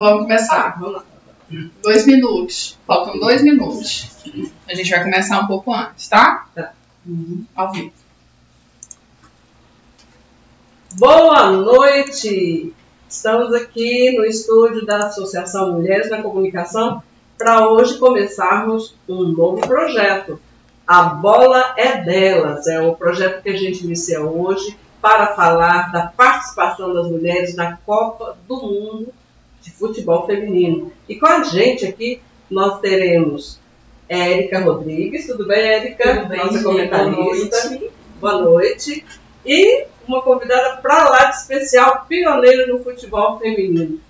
Vamos começar. Vamos lá. Dois minutos. Faltam dois minutos. A gente vai começar um pouco antes, tá? Tá. Uhum. Ao vivo. Boa noite! Estamos aqui no estúdio da Associação Mulheres na Comunicação para hoje começarmos um novo projeto. A Bola é Delas, é o projeto que a gente inicia hoje para falar da participação das mulheres na Copa do Mundo de Futebol Feminino. E com a gente aqui nós teremos Érica Rodrigues, tudo bem, Érica? Tudo bem, Nossa comentarista. Boa noite. Boa noite. E uma convidada para lá de especial, pioneira no futebol feminino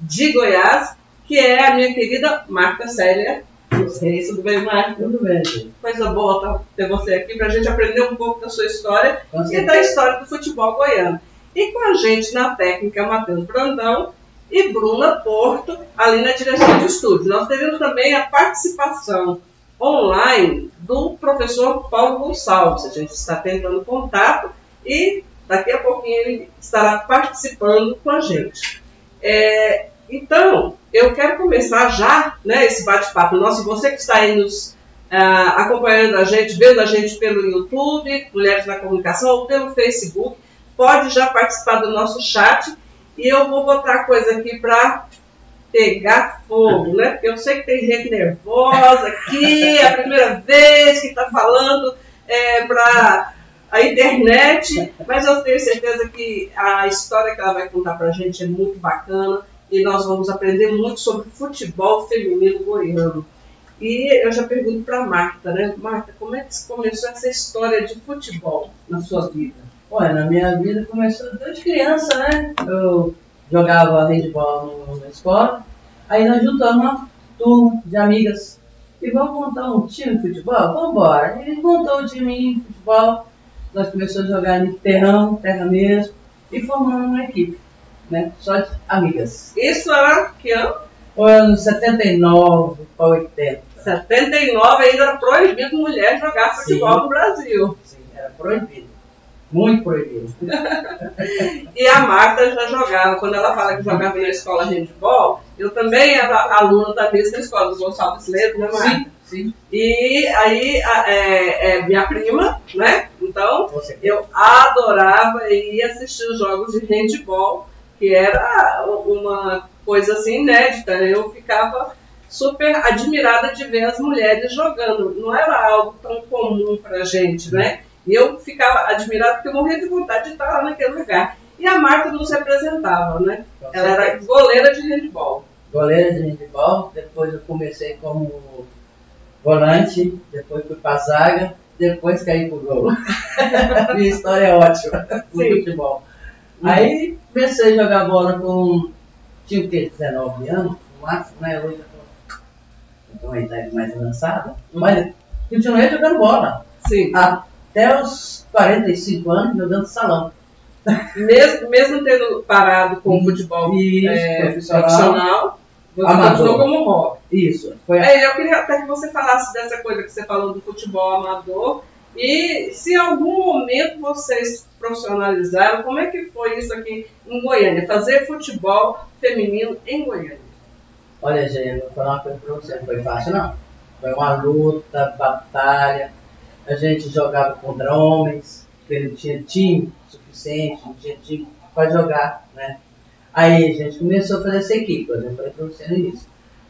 de Goiás, que é a minha querida Marta Célia Reis. Tudo bem, Marta? Tudo bem. Coisa boa tá- ter você aqui para a gente aprender um pouco da sua história e da história do futebol goiano. E com a gente na técnica, Matheus Brandão e Bruna Porto, ali na direção de estúdio. Nós teremos também a participação online do professor Paulo Gonçalves. A gente está tentando contato e daqui a pouquinho ele estará participando com a gente. É, então, eu quero começar já né, esse bate-papo nosso. Você que está aí nos ah, acompanhando a gente, vendo a gente pelo YouTube, Mulheres na Comunicação, ou pelo Facebook, pode já participar do nosso chat e eu vou botar coisa aqui para pegar fogo, né? Porque eu sei que tem gente nervosa aqui, é a primeira vez que está falando para a internet, mas eu tenho certeza que a história que ela vai contar para a gente é muito bacana e nós vamos aprender muito sobre futebol feminino goiano. E eu já pergunto para Marta, né? Marta, como é que começou essa história de futebol na sua vida? Olha, na minha vida começou desde criança, né? Eu jogava handball no- na escola, aí nós juntamos uma turma de amigas e vamos montar um time de futebol? Vamos embora. E montou o time de futebol, nós começamos a jogar em terrão, terra mesmo, e formamos uma equipe, né? Só de amigas. Isso era que ano? Foi anos 79 para 80. 79 ainda era proibido mulher jogar futebol Sim. no Brasil. Sim, era proibido. Muito proibido. E a Marta já jogava. Quando ela fala que jogava na escola handball, eu também era aluna da mesma escola, dos Gonçalves Ledo, né, Marta? Sim, sim. E aí, a- é, é minha prima, né? Então, Você. eu adorava ir assistir os jogos de handball, que era uma coisa assim inédita. Eu ficava super admirada de ver as mulheres jogando. Não era algo tão comum pra gente, né? E eu ficava admirada porque eu morria de vontade de estar lá naquele lugar. E a Marta nos representava, né? Ela era goleira de handball. goleira de handball, depois eu comecei como volante, depois fui pra zaga, depois caí pro gol. Minha história é ótima no futebol. Aí comecei a jogar bola com, tinha o quê, 19 anos, no máximo, né? Hoje eu tô, tô uma idade mais avançada, mas continuei jogando bola. Sim. Até os 45 anos jogando salão. Mesmo, mesmo tendo parado com o futebol Isso, é, profissional. profissional, você Amador. continuou como hobby. Isso, foi a É, eu queria até que você falasse dessa coisa que você falou do futebol amador e se em algum momento vocês profissionalizaram, como é que foi isso aqui em Goiânia? Fazer futebol feminino em Goiânia. Olha, gente, vou falar uma coisa pra você, não foi fácil não. Foi uma luta, batalha. A gente jogava contra homens, porque não tinha time suficiente, não tinha time para jogar, né? Aí a gente começou a fazer essa equipe, eu falei pra você no início.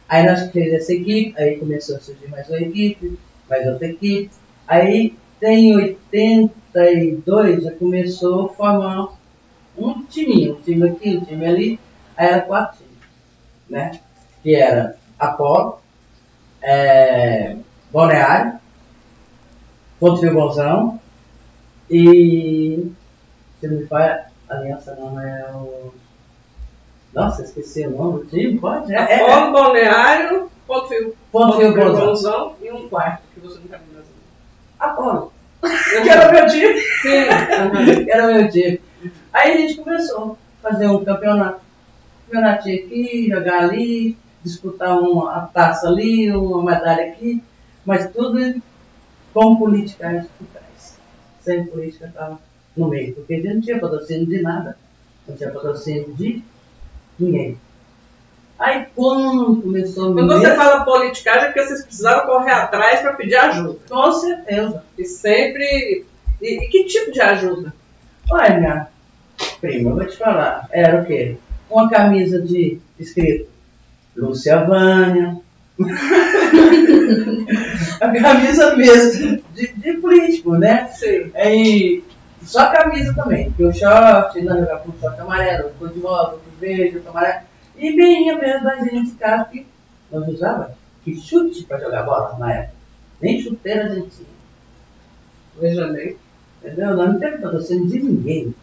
Aí nós fizemos essa equipe, aí começou a surgir mais uma equipe, mais outra equipe. Aí em 82 já começou a formar um timinho, um time aqui, um time ali, aí era quatro times, né? que era Apolo, é, Boreário, Ponto Fio Bolzão e. Se não me falha, Aliança não é o. Nossa, esqueci o nome do time, pode? É, é, é. Balneário, Ponto Fio, Ponto Fio Bolzão. E um quarto que você não tá lembrando. Apolo. Que era meu time. Sim. era meu time. Aí a gente começou a fazer um campeonato. Campeonatinho aqui, jogar ali, disputar uma taça ali, uma medalha aqui, mas tudo com políticas por trás. Sem política estava no meio, porque gente não tinha patrocínio de nada, não tinha patrocínio de ninguém. Aí quando começou a Quando você fala politicagem, é porque vocês precisaram correr atrás para pedir ajuda. Com certeza. E sempre. E, e que tipo de ajuda? Olha, minha prima, eu vou te falar. Era o quê? Uma camisa de escrito Lúcia Vânia. a camisa mesmo, de, de político, né? Sim. E só a camisa também, porque o short, não jogar com short amarelo, cor de rosa, cor verde, cor amarelo. E bem mesmo a gente ficava que nós usava que chute para jogar bola na época. Nem chuteira a gente tinha. Veja bem. Entendeu? Nós não temos patrocínio de ninguém.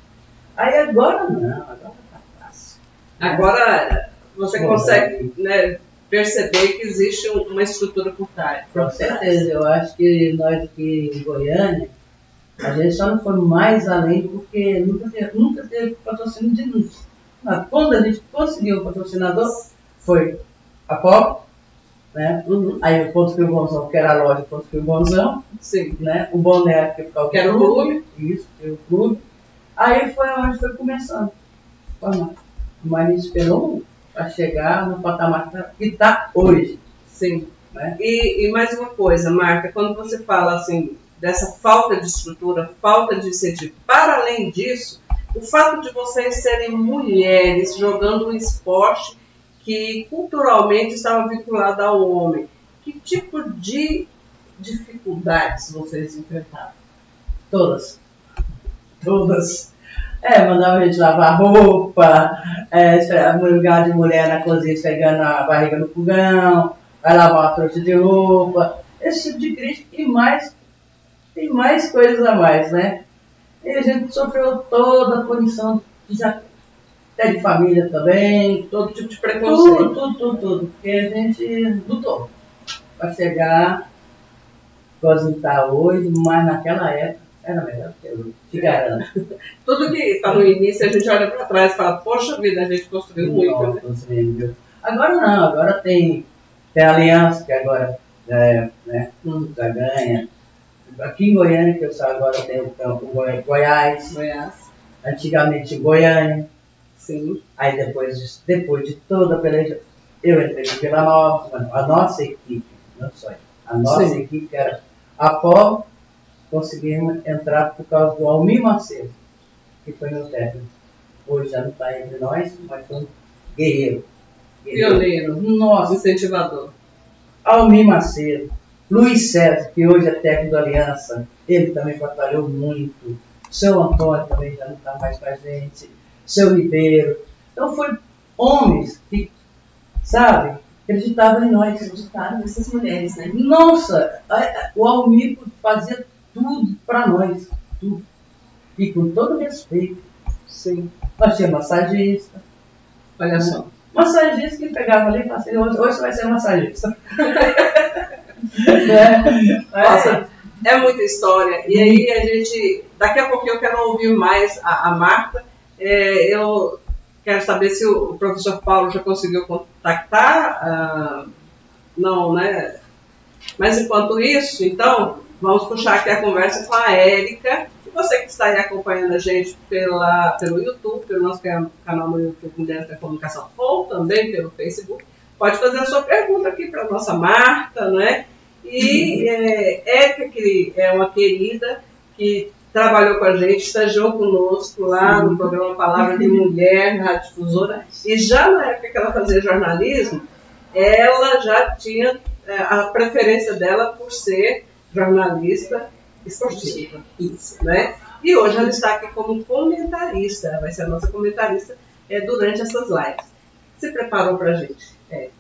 Aí agora não, agora tá fácil. Agora você consegue né, perceber que existe um- uma estrutura por trás. Com certeza, eu acho que nós aqui em Goiânia, a gente só não foi mais além porque nunca teve, nunca teve patrocínio de ninguém. Mas quando a gente conseguiu o patrocinador, foi a POP, né? Uhum. Aí o Ponto Frio Bonzão, que era a loja Ponto Frio Bonzão, Sim. né? O boné que era o clube. Isso, o clube. Aí foi onde foi começando. Mas a gente esperou para chegar no patamar que está hoje. Sim. Né? E, e mais uma coisa, Marta, quando você fala assim dessa falta de estrutura, falta de incentivo, para além disso, o fato de vocês serem mulheres jogando um esporte que culturalmente estava vinculado ao homem, que tipo de dificuldades vocês enfrentaram? Todas. Todas. É, mandava a gente lavar roupa, é, lugar de mulher na cozinha esfregando a barriga no fogão, vai lavar uma trouxa de roupa, esse tipo de crítica e mais, tem mais coisas a mais, né? E a gente sofreu toda a punição, até de família também, Todo tipo de tudo, preconceito. tudo, tudo, tudo, porque a gente lutou para chegar, igual está hoje, mas naquela época era melhor que hoje, te garanto. Tudo que está no início, a gente olha para trás e fala, poxa vida, a gente construiu muito, né? Nossa? Agora não, agora tem, tem a aliança, que agora é, né, já ganha. Aqui em Goiânia, que eu sou agora, tem o campo Goi- Goiás, Goiás. antigamente Goiânia, Sim. aí depois, de- depois de toda a peleja, eu entrei no Vila Nova, a nossa equipe, não só eu, a nossa Sim. equipe, que era a POL, conseguimos entrar por causa do Almir Macedo, que foi meu técnico. Hoje já não está entre nós, mas foi um guerreiro. Pioneiro. Nossa, Incentivador. Almir Macedo, Luiz César, que hoje é técnico da Aliança, ele também batalhou muito. Seu Antônio também já não está mais com a gente. Seu Ribeiro. Então, foi homens que, sabe, acreditavam em nós. acreditaram nessas mulheres, né? Nossa, o Almir fazia tudo para nós. Tudo. E com todo respeito. Sim. Nós tínhamos massagista. Olha só. Massagista que pegava ali e falava assim, hoje, hoje vai ser massagista. né? Nossa, é muita história. E aí a gente. Daqui a pouquinho eu quero ouvir mais a, a Marta. É, eu quero saber se o professor Paulo já conseguiu contactar. ah, não, né? Mas enquanto isso, então, vamos puxar aqui a conversa com a Érica. E você que está aí acompanhando a gente pela, pelo YouTube, pelo nosso can- canal no YouTube Mulheres da Comunicação, ou também pelo Facebook, pode fazer a sua pergunta aqui para a nossa Marta, né? E é, Érica, que é uma querida, que trabalhou com a gente, estagiou conosco lá no programa Palavra de Mulher, na Rádio Difusora, e já na época que ela fazia jornalismo, ela já tinha é, a preferência dela por ser jornalista esportiva. Isso, né? E hoje ela está aqui como comentarista, ela vai ser a nossa comentarista é, durante essas lives. Se preparou para a gente, Érica?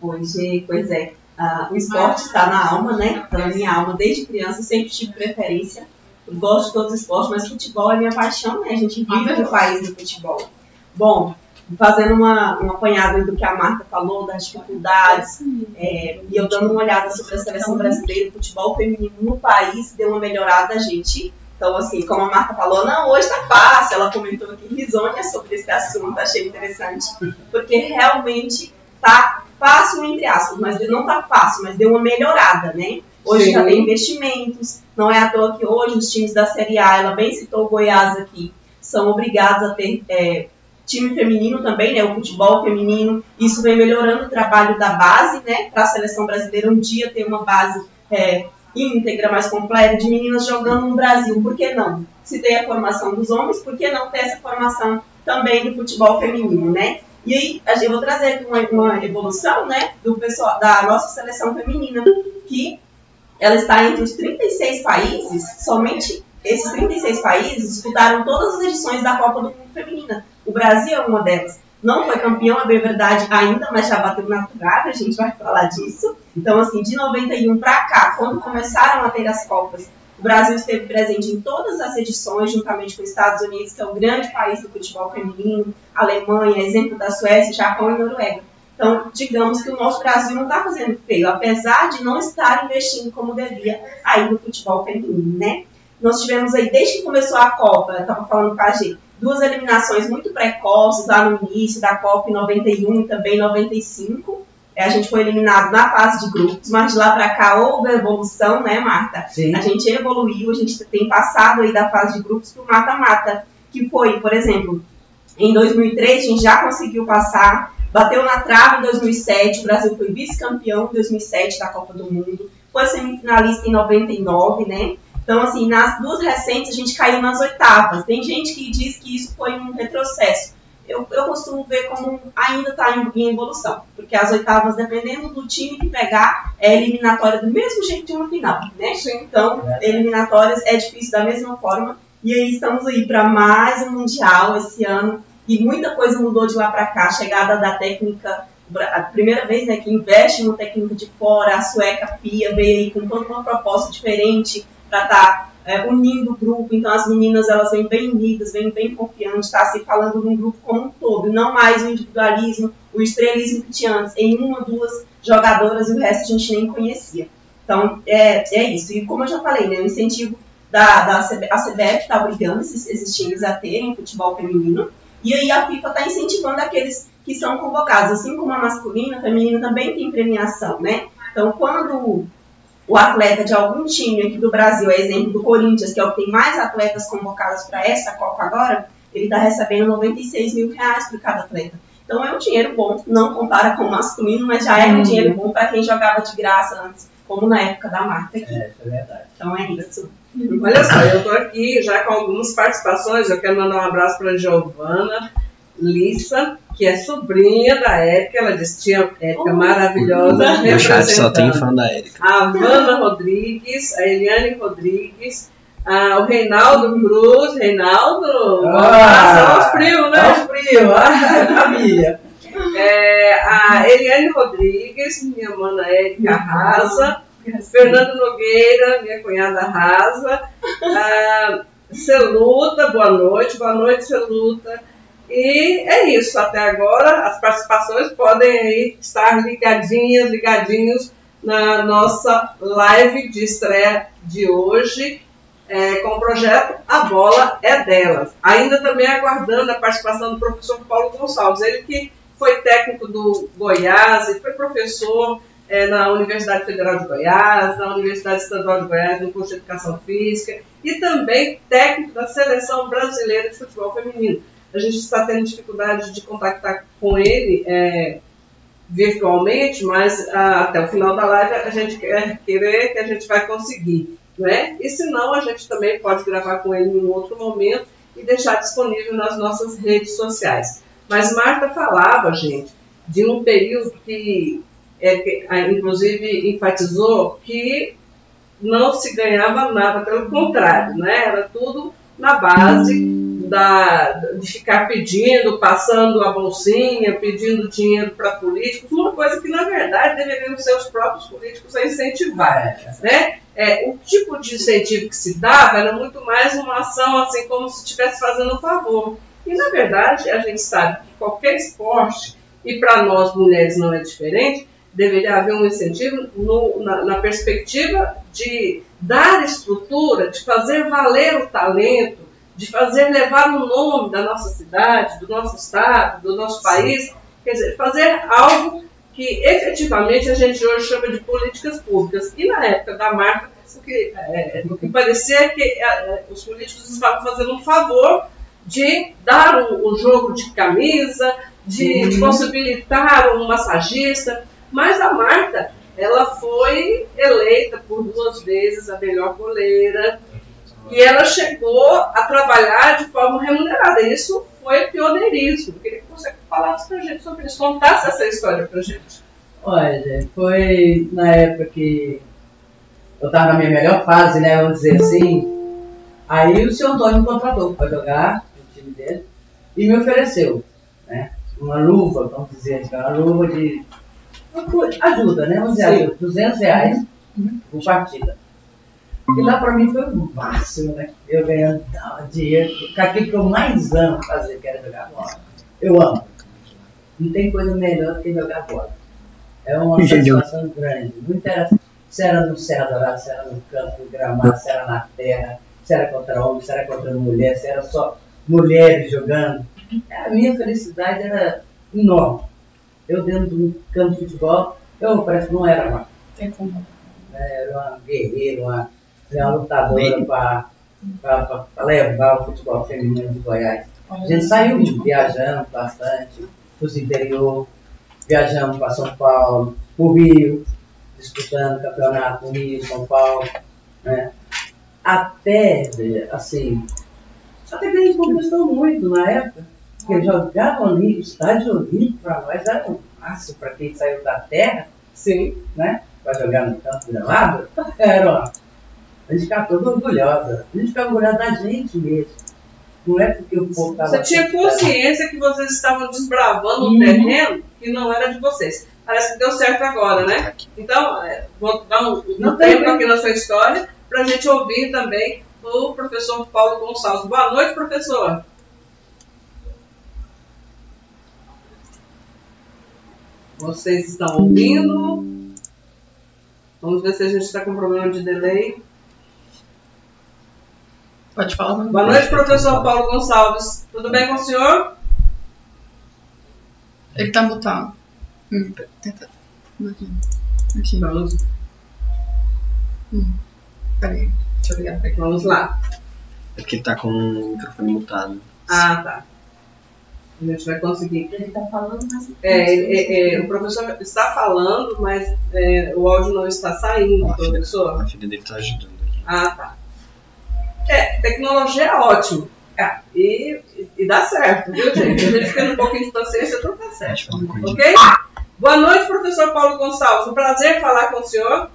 Hoje, pois é, ah, o esporte está na alma, né? Está na minha alma. Desde criança sempre tive preferência. Eu gosto de todos os esportes, mas futebol é minha paixão, né? A gente vive no país do futebol. Bom, fazendo uma, um apanhado do que a Marta falou, das dificuldades, é, e eu dando uma olhada sobre a seleção brasileira, o futebol feminino no país deu uma melhorada, gente. Então, assim, como a Marta falou, não, hoje tá fácil. Ela comentou aqui risonha sobre esse assunto, achei interessante. Porque realmente tá fácil, entre aspas, mas não tá fácil, mas deu uma melhorada, né? Hoje Sim. já tem investimentos, não é à toa que hoje os times da Série A, ela bem citou o Goiás aqui, são obrigados a ter é, time feminino também, né, o futebol feminino, isso vem melhorando o trabalho da base, né, para a seleção brasileira um dia ter uma base é, íntegra, mais completa, de meninas jogando no Brasil, por que não? Se tem a formação dos homens, por que não ter essa formação também do futebol feminino, né? E aí, eu vou trazer aqui uma, uma evolução, né, do pessoal, da nossa seleção feminina, que ela está entre os 36 países, somente esses 36 países disputaram todas as edições da Copa do Mundo Feminina. O Brasil é uma delas. Não foi campeão, é bem verdade, ainda, mas já bateu na trave, a gente vai falar disso. Então, assim, de 91 para cá, quando começaram a ter as Copas, o Brasil esteve presente em todas as edições, juntamente com os Estados Unidos, que é o grande país do futebol feminino, Alemanha, exemplo da Suécia, Japão e Noruega. Então, digamos que o nosso Brasil não está fazendo feio, apesar de não estar investindo como devia aí no futebol feminino, né? Nós tivemos aí, desde que começou a Copa, estava falando com a gente, duas eliminações muito precoces lá no início da Copa em 91 e também em 95. É, a gente foi eliminado na fase de grupos, mas de lá para cá houve evolução, né, Marta? Sim. A gente evoluiu, a gente tem passado aí da fase de grupos para o mata-mata, que foi, por exemplo, em 2003 a gente já conseguiu passar, bateu na trave em 2007, o Brasil foi vice-campeão em 2007 da Copa do Mundo, foi semifinalista em 99, né? Então, assim, nas duas recentes a gente caiu nas oitavas. Tem gente que diz que isso foi um retrocesso. Eu, eu costumo ver como ainda está em, em, evolução, porque as oitavas, dependendo do time que pegar, é eliminatória do mesmo jeito de uma final, né? Então, eliminatórias é difícil da mesma forma. E aí estamos aí para mais um mundial esse ano e muita coisa mudou de lá para cá. A chegada da técnica, a primeira vez né, que investe no técnico de fora, a sueca Pia veio aí com toda uma proposta diferente para estar tá, é, unindo o grupo. Então as meninas elas vêm bem unidas, vêm bem confiantes, está se falando de um grupo como um todo, não mais o individualismo, o estrelismo que tinha antes, em uma, duas jogadoras e o resto a gente nem conhecia. Então é, é isso. E como eu já falei, né, o incentivo da, da a CBF está obrigando esses, esses times a terem futebol feminino. E aí a FIFA está incentivando aqueles que são convocados, assim como a masculina, a feminina também tem premiação, né? Então, quando o atleta de algum time aqui do Brasil, é exemplo do Corinthians, que é o que tem mais atletas convocados para essa Copa agora, ele está recebendo 96 mil reais por cada atleta. Então é um dinheiro bom, não compara com o masculino, mas já é um dinheiro bom para quem jogava de graça antes, como na época da Marta aqui. É, é verdade. Então é isso. Olha só, eu estou aqui já com algumas participações, eu quero mandar um abraço para a Giovana, Lissa, que é sobrinha da Érica, ela disse que tinha Érica oh, maravilhosa. Meu chat só tem fã da Érica. A Wanda Rodrigues, a Eliane Rodrigues, a, o Reinaldo Cruz, Reinaldo, ah, os primos, né? Os primos, a família. É, a Eliane Rodrigues, minha mana Érica Rasa, Fernando Nogueira, minha cunhada Rasa, a Celuta, boa noite, boa noite Celuta. E é isso, até agora as participações podem estar ligadinhas, ligadinhos na nossa live de estreia de hoje é, com o projeto A Bola é Delas. Ainda também aguardando a participação do professor Paulo Gonçalves, ele que foi técnico do Goiás e foi professor é, na Universidade Federal de Goiás, na Universidade Estadual de Goiás, no curso de Educação Física, e também técnico da Seleção Brasileira de Futebol Feminino a gente está tendo dificuldade de contactar com ele é, virtualmente, mas ah, até o final da live a gente quer querer que a gente vai conseguir. Né? E se não, a gente também pode gravar com ele em um outro momento e deixar disponível nas nossas redes sociais. Mas Marta falava, gente, de um período que, é, que inclusive enfatizou que não se ganhava nada, pelo contrário, né? era tudo na base da, de ficar pedindo, passando a bolsinha, pedindo dinheiro para políticos, uma coisa que, na verdade, deveriam ser os próprios políticos a incentivar. Né? É, o tipo de incentivo que se dava era muito mais uma ação assim como se estivesse fazendo um favor. E, na verdade, a gente sabe que qualquer esporte, e para nós mulheres não é diferente, deveria haver um incentivo no, na, na perspectiva de dar estrutura, de fazer valer o talento, de fazer levar o nome da nossa cidade, do nosso estado, do nosso país, quer dizer, fazer algo que efetivamente a gente hoje chama de políticas públicas. E na época da marca, o que, é, o que parecia é que é, os políticos estavam fazendo um favor de dar o, o jogo de camisa, de, de possibilitar um massagista, mas a Marta, ela foi eleita por duas vezes a melhor goleira e ela chegou a trabalhar de forma remunerada. Isso foi pioneirismo. Eu queria que você falasse para a gente sobre isso, contasse essa história para a gente. Olha, foi na época que eu estava na minha melhor fase, né? Vamos dizer assim. Aí o seu Antônio me contratou para jogar no time dele e me ofereceu, né? Uma luva, vamos dizer assim, uma luva de ajuda, né? Vamos dizer, Sim. 200 reais por partida. E lá para mim foi o máximo, né? Eu ganhando dinheiro, com aquilo que eu mais amo fazer, que era jogar bola. Eu amo. Não tem coisa melhor do que jogar bola. É uma satisfação grande. Não interessa se era no Serra Dourada, se era no campo, no gramado, se era na terra, se era contra homem, se era contra mulher, se era só mulheres jogando. A minha felicidade era enorme. Eu dentro de um campo de futebol, eu parece que não era mais. Tem como. né? Era uma guerreira, uma, uma lutadora para levar o futebol feminino de Goiás. A gente saiu viajando bastante, para os interior, viajamos para São Paulo, para o Rio, disputando campeonato no Rio, São Paulo, né? Até, assim, até que a gente conquistou muito na época, porque jogavam ali, o estádio olímpico para nós era um máximo para quem saiu da terra, Sim. né? Para jogar no campo gramado, era uma. A gente ficava toda orgulhosa. A gente ficava orgulhosa da gente mesmo. Não é porque o povo estava. Você tinha consciência que vocês estavam desbravando um Uhum. terreno que não era de vocês. Parece que deu certo agora, né? Então, é, vou dar um, um tempo. aqui na sua história para a gente ouvir também o professor Paulo Gonçalves. Boa noite, professor. Vocês estão ouvindo? Vamos ver se a gente está com problema de delay. Pode falar. Boa noite, professor Paulo Gonçalves. Tudo bem com o senhor? Ele tá mutado. Hum, tenta. Aqui. Aqui. Vamos, Hum. Peraí. Deixa eu ligar pra ele. vamos lá. É porque tá com o microfone mutado. Ah, tá. A gente vai conseguir. Ele tá falando, mas. É, é, é, o professor está falando, mas é, o áudio não está saindo, A filha, professor. a filha dele tá ajudando aqui. Ah, tá. É, tecnologia é ótimo. É, e, e dá certo, viu, gente? A gente fica um pouquinho de paciência, tudo dá certo. Ok? Boa noite, professor Paulo Gonçalves. Um prazer falar com o senhor.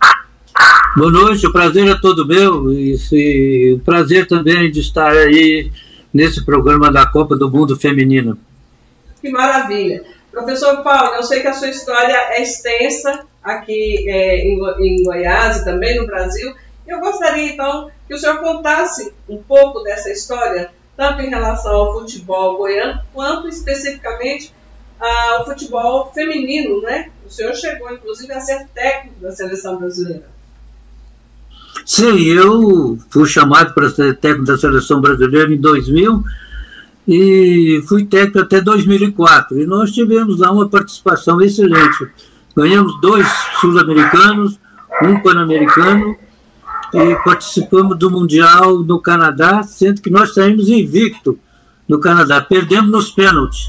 Boa noite, o prazer é todo meu e se- o prazer também de estar aí nesse programa da Copa do Mundo Feminino. Que maravilha. Professor Paulo, eu sei que a sua história é extensa aqui é, em, Go- em Goiás e também no Brasil. Eu gostaria, então, que o senhor contasse um pouco dessa história, tanto em relação ao futebol goiano, quanto especificamente ao futebol feminino, né? O senhor chegou, inclusive, a ser técnico da seleção brasileira. Sim, eu fui chamado para ser técnico da seleção brasileira em 2000 e fui técnico até 2004. E nós tivemos lá uma participação excelente. Ganhamos dois sul-americanos, um pan-americano e participamos do Mundial no Canadá, sendo que nós saímos invicto no Canadá. Perdemos nos pênaltis.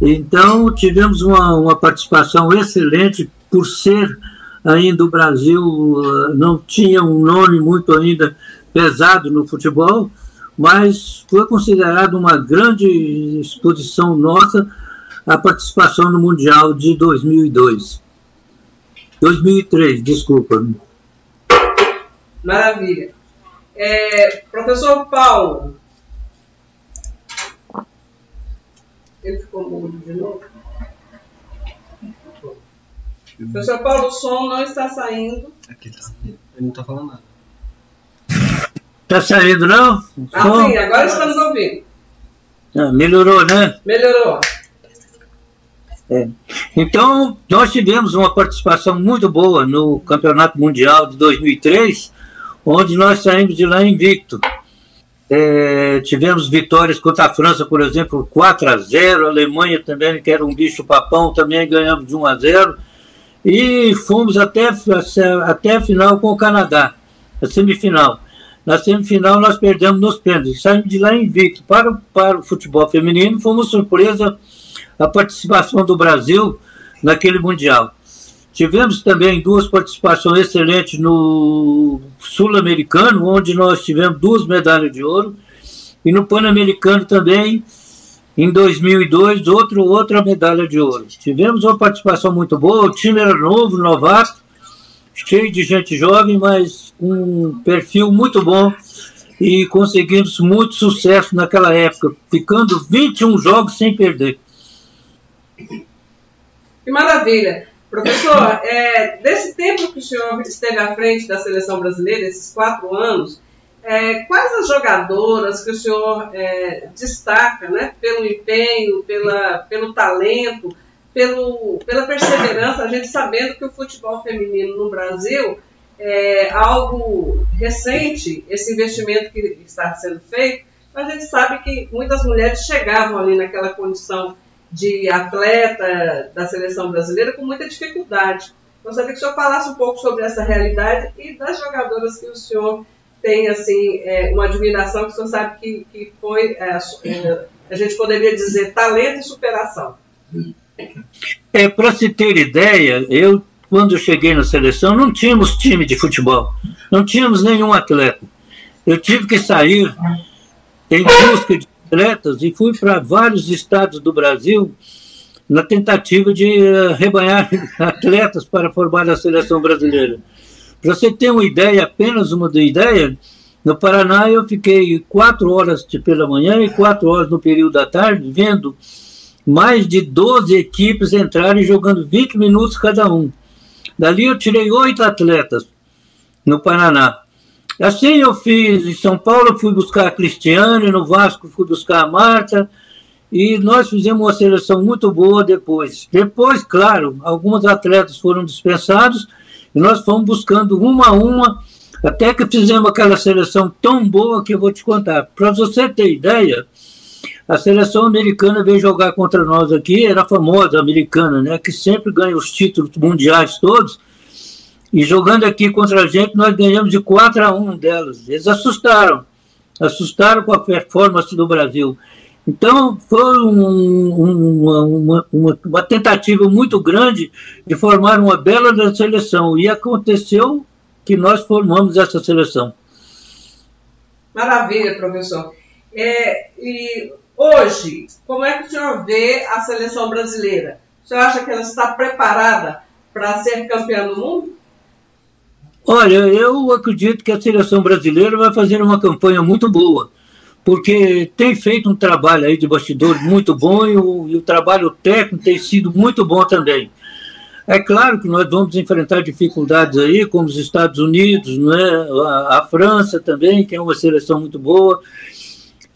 Então, tivemos uma, uma participação excelente por ser ainda o Brasil uh, não tinha um nome muito ainda pesado no futebol, mas foi considerado uma grande exposição nossa a participação no Mundial de 2002. 2003, desculpa. Maravilha. É, professor Paulo. Ele ficou mudo de novo. Professor Paulo, o som não está saindo. Aqui tá. Ele não tá falando nada. Tá saindo, não? Ah, Som? sim, agora estamos ouvindo. Ah, melhorou, né? Melhorou. Então, nós tivemos uma participação muito boa no Campeonato Mundial de 2003, onde nós saímos de lá invicto. É, tivemos vitórias contra a França, por exemplo, 4 a 0, a Alemanha também, que era um bicho papão, também ganhamos de 1 a 0, e fomos até, até a final com o Canadá, a semifinal. Na semifinal nós perdemos nos pênaltis. Saímos de lá invicto. Para, para o futebol feminino, uma surpresa a participação do Brasil naquele Mundial. Tivemos também duas participações excelentes no Sul-Americano, onde nós tivemos duas medalhas de ouro, e no Pan-Americano também, em 2002, outro, outra medalha de ouro. Tivemos uma participação muito boa, o time era novo, novato, cheio de gente jovem, mas um perfil muito bom e conseguimos muito sucesso naquela época, ficando 21 jogos sem perder. Que maravilha. Professor, é, desse tempo que o senhor esteve à frente da seleção brasileira, esses quatro anos, é, quais as jogadoras que o senhor é, destaca né, pelo empenho, pela, pelo talento, pelo, pela perseverança, a gente sabendo que o futebol feminino no Brasil é algo recente, esse investimento que está sendo feito, a gente sabe que muitas mulheres chegavam ali naquela condição de atleta da seleção brasileira com muita dificuldade. Gostaria que o senhor falasse um pouco sobre essa realidade e das jogadoras que o senhor tem assim é, uma admiração que o senhor sabe que, que foi é, é, a gente poderia dizer talento e superação. É, para se ter ideia, eu quando cheguei na seleção não tínhamos time de futebol, não tínhamos nenhum atleta. Eu tive que sair em busca de atletas e fui para vários estados do Brasil na tentativa de uh, rebanhar atletas para formar a seleção brasileira. Para você ter uma ideia, apenas uma ideia, no Paraná eu fiquei quatro horas pela manhã e quatro horas no período da tarde vendo mais de 12 equipes entrarem jogando 20 minutos cada um. Dali eu tirei oito atletas no Paraná. Assim eu fiz em São Paulo, fui buscar a Cristiane, no Vasco fui buscar a Marta, e nós fizemos uma seleção muito boa depois. Depois, claro, alguns atletas foram dispensados, e nós fomos buscando uma a uma, até que fizemos aquela seleção tão boa que eu vou te contar. Para você ter ideia, a seleção americana veio jogar contra nós aqui, era famosa americana, né, que sempre ganha os títulos mundiais todos, e jogando aqui contra a gente, nós ganhamos de 4 a 1 delas. Eles assustaram, assustaram com a performance do Brasil. Então, foi um, uma, uma, uma, tentativa muito grande de formar uma bela seleção. E aconteceu que nós formamos essa seleção. Maravilha, professor. É, e hoje, como é que o senhor vê a seleção brasileira? O senhor acha que ela está preparada para ser campeã do mundo? Olha, eu acredito que a seleção brasileira vai fazer uma campanha muito boa, porque tem feito um trabalho aí de bastidor muito bom e o, e o trabalho técnico tem sido muito bom também. É claro que nós vamos enfrentar dificuldades aí, como os Estados Unidos, né? a, a França também, que é uma seleção muito boa.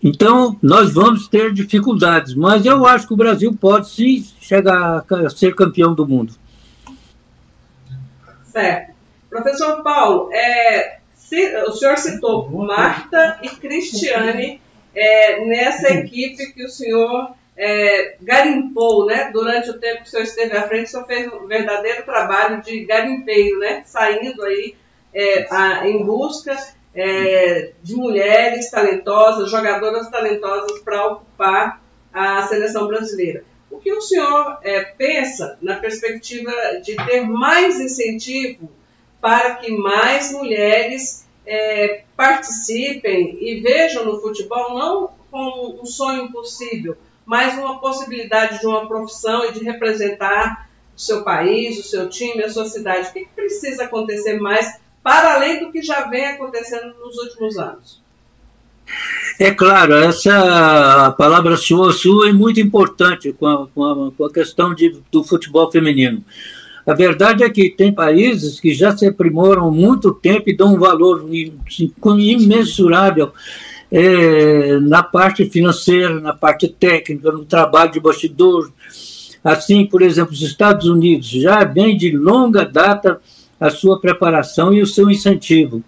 Então, nós vamos ter dificuldades, mas eu acho que o Brasil pode sim chegar a ser campeão do mundo. Certo. Professor Paulo, é, se, o senhor citou Marta e Cristiane é, nessa equipe que o senhor é, garimpou, né? Durante o tempo que o senhor esteve à frente, o senhor fez um verdadeiro trabalho de garimpeio, né? Saindo aí a, em busca de mulheres talentosas, jogadoras talentosas para ocupar a seleção brasileira. O que o senhor pensa na perspectiva de ter mais incentivo para que mais mulheres é, participem e vejam no futebol não como um sonho impossível, mas uma possibilidade de uma profissão e de representar o seu país, o seu time, a sua cidade. O que precisa acontecer mais para além do que já vem acontecendo nos últimos anos? É claro, essa palavra sua, sua é muito importante com a, com a, com a questão de, do futebol feminino. A verdade é que tem países que já se aprimoram há muito tempo e dão um valor imensurável é, na parte financeira, na parte técnica, no trabalho de bastidor. Assim, por exemplo, os Estados Unidos já vem de longa data a sua preparação e o seu incentivo.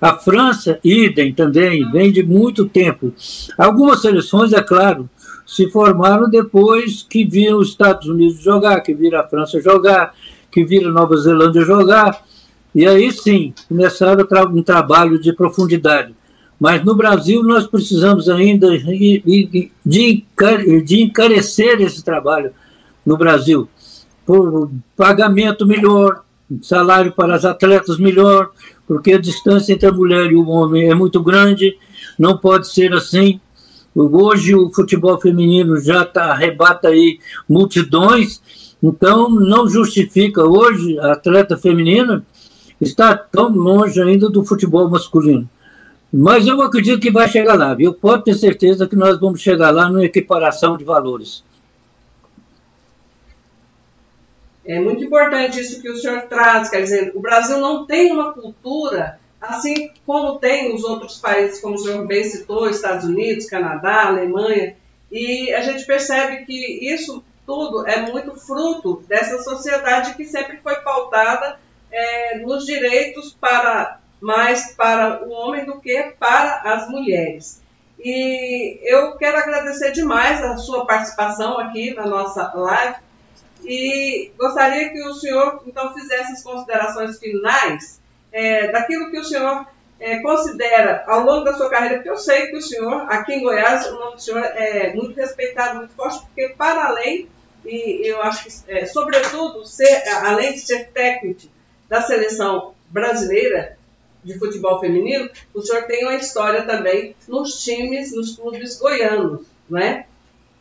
A França, idem também, vem de muito tempo. Algumas seleções, é claro, se formaram depois que viram os Estados Unidos jogar, que viram a França jogar, que viram a Nova Zelândia jogar. E aí sim, começaram um trabalho de profundidade. Mas no Brasil nós precisamos ainda de, de, encarecer esse trabalho no Brasil. Por pagamento melhor, salário para as atletas melhor, porque a distância entre a mulher e o homem é muito grande, não pode ser assim. Hoje o futebol feminino já tá, arrebata aí multidões, então não justifica hoje a atleta feminina estar tão longe ainda do futebol masculino. Mas eu acredito que vai chegar lá, viu? Pode ter certeza que nós vamos chegar lá numa equiparação de valores. É muito importante isso que o senhor traz, quer dizer, o Brasil não tem uma cultura assim como tem os outros países, como o senhor bem citou, Estados Unidos, Canadá, Alemanha, e a gente percebe que isso tudo é muito fruto dessa sociedade que sempre foi pautada é, nos direitos para mais para o homem do que para as mulheres. E eu quero agradecer demais a sua participação aqui na nossa live e gostaria que o senhor então fizesse as considerações finais é, daquilo que o senhor é, considera ao longo da sua carreira, porque eu sei que o senhor, aqui em Goiás, o nome do senhor é muito respeitado, muito forte, porque para além, e eu acho que, é, sobretudo, ser, além de ser técnico da seleção brasileira de futebol feminino, o senhor tem uma história também nos times, nos clubes goianos, não é?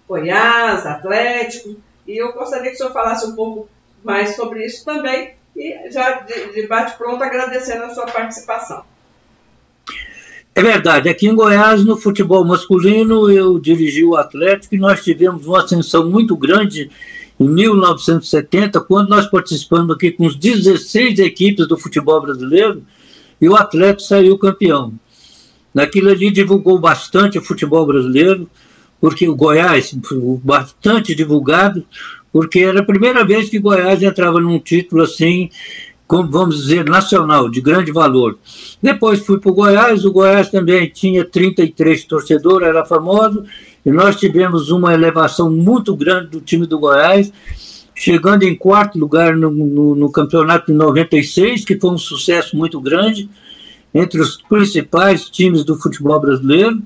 Goiás, Atlético, e eu gostaria que o senhor falasse um pouco mais sobre isso também, e já de, bate-pronto agradecendo a sua participação. É verdade, aqui em Goiás, no futebol masculino, eu dirigi o Atlético e nós tivemos uma ascensão muito grande em 1970, quando nós participamos aqui com os 16 equipes do futebol brasileiro e o Atlético saiu campeão. Naquilo ali divulgou bastante o futebol brasileiro, porque o Goiás, bastante divulgado, porque era a primeira vez que Goiás entrava num título assim, como vamos dizer, nacional, de grande valor. Depois fui para o Goiás, o Goiás também tinha 33 torcedores, era famoso, e nós tivemos uma elevação muito grande do time do Goiás, chegando em quarto lugar no, no, no campeonato de 96, que foi um sucesso muito grande, entre os principais times do futebol brasileiro.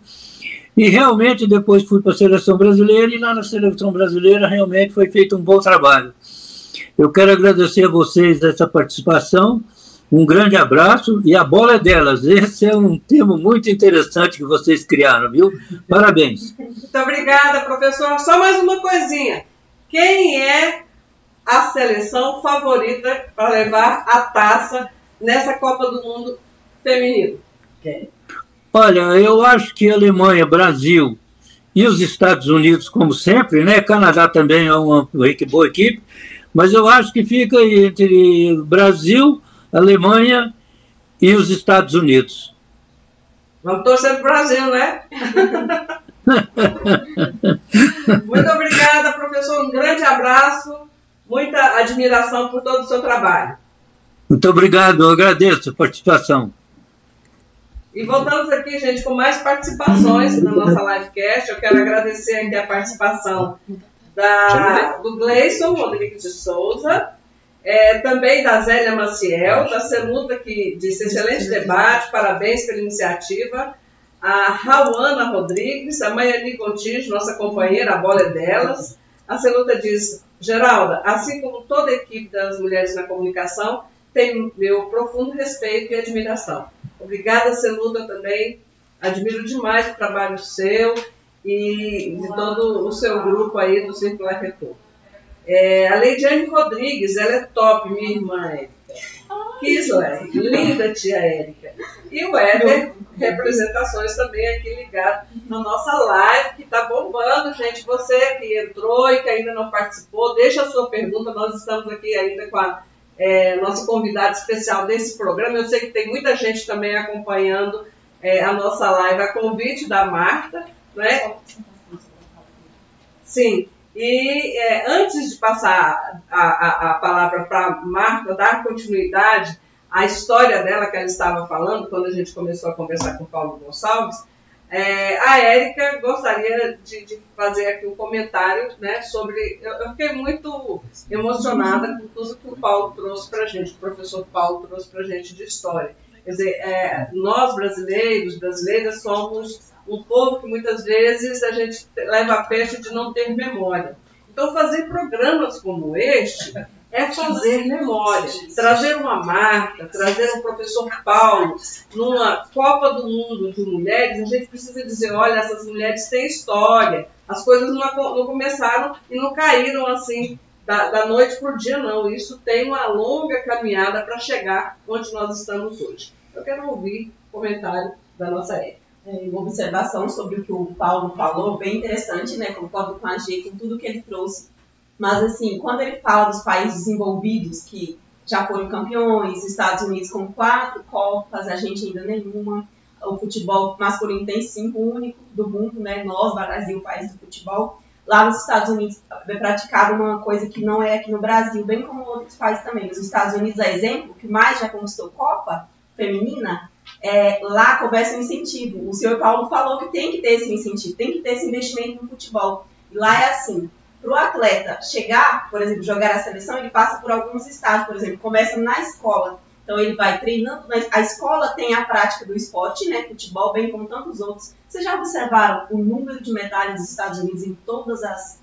E realmente depois fui para a seleção brasileira e lá na seleção brasileira realmente foi feito um bom trabalho. Eu quero agradecer a vocês essa participação. Um grande abraço e a bola é delas. Esse é um tema muito interessante que vocês criaram, viu? Parabéns. Muito obrigada, professor. Só mais uma coisinha. Quem é a seleção favorita para levar a taça nessa Copa do Mundo feminino? Quem? Olha, eu acho que Alemanha, Brasil e os Estados Unidos, como sempre, né? Canadá também é uma boa equipe, mas eu acho que fica entre Brasil, Alemanha e os Estados Unidos. Vamos torcer para o Brasil, né? Muito obrigada, professor. Um grande abraço, muita admiração por todo o seu trabalho. Muito obrigado, eu agradeço a participação. E voltamos aqui, gente, com mais participações na nossa livecast. Eu quero agradecer aqui a participação da, do Gleison Rodrigues de Souza, é, também da Zélia Maciel, da Celuta, que disse excelente debate, parabéns pela iniciativa. A Rauana Rodrigues, a Maiane Contígio, nossa companheira, a bola é delas. A Celuta diz, Geralda, assim como toda a equipe das mulheres na comunicação, tem meu profundo respeito e admiração. Obrigada, Celuda, também. Admiro demais o trabalho seu e de todo o seu grupo aí do Circular Retorno. É, a Leidiane Rodrigues, ela é top, minha irmã Érica. Kisler, linda tia Érica. E o Éder, representações também aqui ligado na nossa live, que está bombando, gente. Você que entrou e que ainda não participou, deixa a sua pergunta. Nós estamos aqui ainda com a é, nosso convidado especial desse programa. Eu sei que tem muita gente também acompanhando é, a nossa live a convite da Marta, né? Sim. E é, antes de passar a, a, a palavra para Marta, dar continuidade à história dela que ela estava falando, quando a gente começou a conversar com o Paulo Gonçalves, é, a Érica gostaria de, de, fazer aqui um comentário né, sobre. Eu, eu, fiquei muito emocionada com tudo que o Paulo trouxe para a gente, o professor Paulo trouxe para a gente de história. Quer dizer, é, nós brasileiros, brasileiras, somos um povo que muitas vezes a gente leva a peste de não ter memória. Então, fazer programas como este é fazer memória, trazer uma marca, trazer um professor Paulo numa Copa do Mundo de mulheres, a gente precisa dizer, olha, essas mulheres têm história, as coisas não, começaram e não caíram assim da, da noite o dia, não. Isso tem uma longa caminhada para chegar onde nós estamos hoje. Eu quero ouvir o comentário da nossa Érica. É, uma observação sobre o que o Paulo falou, bem interessante, né? Concordo com a G, com tudo que ele trouxe. Mas, assim, quando ele fala dos países desenvolvidos que já foram campeões, Estados Unidos com quatro Copas, a gente ainda nenhuma, o futebol masculino tem cinco, único do mundo, né? Nós, Brasil, país do futebol. Lá nos Estados Unidos é praticado uma coisa que não é aqui no Brasil, bem como outros países também. Nos Estados Unidos, é exemplo, que mais já conquistou Copa feminina, é, lá começa um incentivo. O senhor Paulo falou que tem que ter esse incentivo, tem que ter esse investimento no futebol. E lá é assim, para o atleta chegar, por exemplo, jogar a seleção, ele passa por alguns estágios, por exemplo, começa na escola. Então ele vai treinando, mas a escola tem a prática do esporte, né, futebol, bem como tantos outros. Vocês já observaram o número de medalhas dos Estados Unidos em todas as,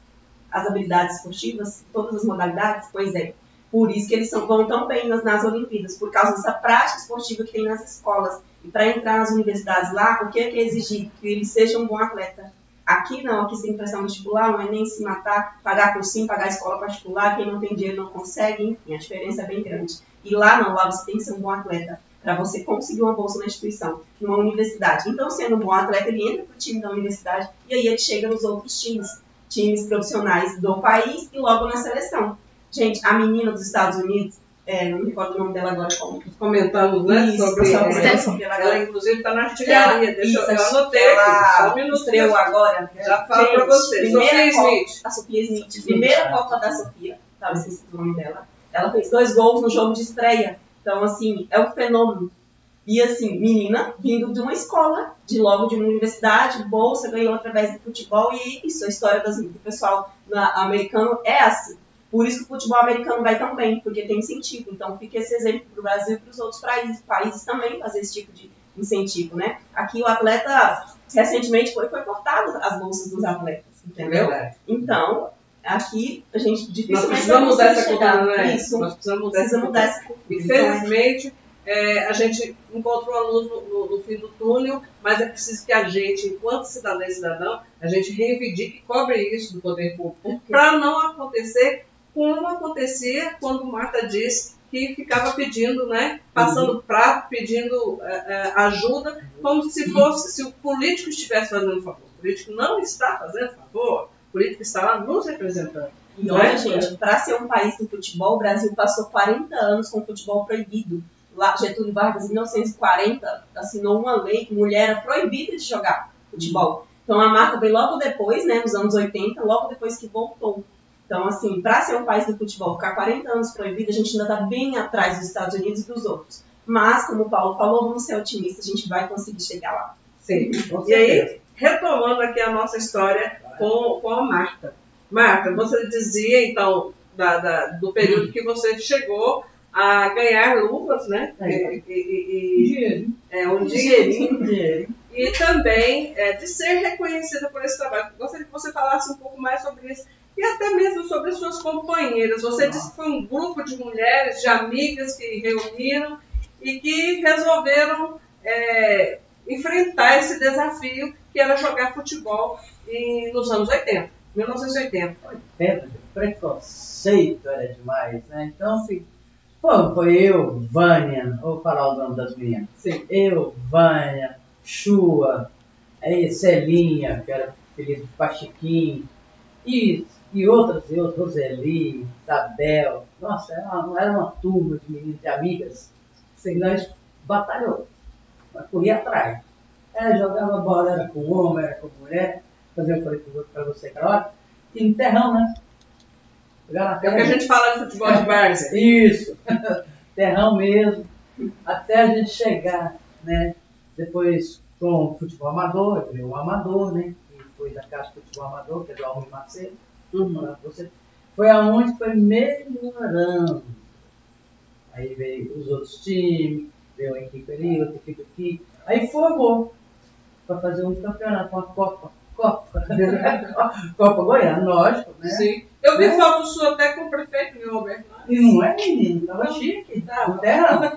as habilidades esportivas, todas as modalidades? Pois é. Por isso que eles são, vão tão bem nas, nas Olimpíadas, por causa dessa prática esportiva que tem nas escolas. E para entrar nas universidades lá, o que é, que é exigido? Que eles sejam um bom atleta. Aqui não, aqui prestar um vestibular, não é nem se matar, pagar cursinho, pagar escola particular, quem não tem dinheiro não consegue, enfim, a diferença é bem grande. E lá não, lá você tem que ser um bom atleta para você conseguir uma bolsa na instituição, numa universidade. Então, sendo um bom atleta, ele entra para o time da universidade e aí ele chega nos outros times, times profissionais do país e logo na seleção. Gente, a menina dos Estados Unidos, é, não me recordo o nome dela agora, como comentamos, né? Isso, sobre ela. sobre ela Ela, agora. inclusive, está na artilharia. Deixa eu, eu Isso, anotei ela. Só um agora. Já falo para você. primeira Sofia Smith. A Sofia Smith. Primeira Copa da Sofia, tava esqueci o nome dela. Ela fez dois gols no jogo de estreia. Então, assim, é um fenômeno. E assim, menina vindo de uma escola, de logo de uma universidade, bolsa, ganhou através do futebol, e isso, a história das, do pessoal na- americano é assim. Por isso que o futebol americano vai tão bem, porque tem incentivo. Então fica esse exemplo para o Brasil e para os outros países, países também fazer esse tipo de incentivo, né? Aqui o atleta, recentemente, foi, foi cortado as bolsas dos atletas, entendeu? Verdade. Então, aqui a gente Nós dificilmente precisamos mudar essa cultura, né? Isso, Nós precisamos mudar precisa essa mudar essa cultura. É- Infelizmente, é, a gente encontrou a luz no, no- no fim do túnel, mas é preciso que a gente, enquanto cidadã e cidadão, a gente reivindique e cobre isso do poder público, para não acontecer como acontecia quando Marta disse que ficava pedindo, né, passando prato, pedindo é, é, ajuda, como se fosse, se o político estivesse fazendo favor. O político não está fazendo favor, o político está lá nos representando. E Não olha, é? gente, para ser um país do futebol, o Brasil passou 40 anos com futebol proibido. Lá, Getúlio Vargas, em 1940, assinou uma lei que mulher era proibida de jogar futebol. Então a marca veio logo depois, né, nos anos 80, logo depois que voltou. Então, assim, para ser um país do futebol, ficar 40 anos proibido, a gente ainda está bem atrás dos Estados Unidos e dos outros. Mas, como o Paulo falou, vamos ser otimistas, a gente vai conseguir chegar lá. Sim. Com E aí, retomando aqui a nossa história com, com a Marta. Marta, você dizia, então, da- da- do período que você chegou a ganhar luvas, né? É. E, e- e- é, um dinheirinho. E também é, de ser reconhecida por esse trabalho. Gostaria que você falasse um pouco mais sobre isso. E até mesmo sobre as suas companheiras. Você disse que foi um grupo de mulheres, de amigas que reuniram e que resolveram é, enfrentar esse desafio que era jogar futebol em- nos anos 80, 1980. Pedro, preconceito era demais, né? Então, assim, pô, foi eu, Vânia, vou falar o nome das meninas. Sim. Eu, Vânia, Chua, aí Celinha, que era filha de Pachiquim, e, e outras, e outras, Roseli, Isabel. Nossa, era uma, era uma turma de meninas, de amigas. Assim, nós batalhou, nós corria atrás. É, jogava bola, era com homem, era com mulher, fazia eu falei para você aquela hora, e no terrão, né? É o que a gente fala de futebol de várzea. isso, terrão mesmo, até a gente chegar, né? Depois com o futebol amador, eu virei um amador, né? E foi da casa do futebol amador, que é do Almir Macedo. Uhum. Você, foi aonde foi melhorando. Aí veio os outros times, veio uma equipe ali, outra equipe aqui. Aí formou para fazer um campeonato, uma Copa. Copa. Copa Goiânia, lógico, né? Sim. Eu vi Né? foto sua até com o prefeito meu Alberto. E não é, menino? Tava chique, tá? O terra.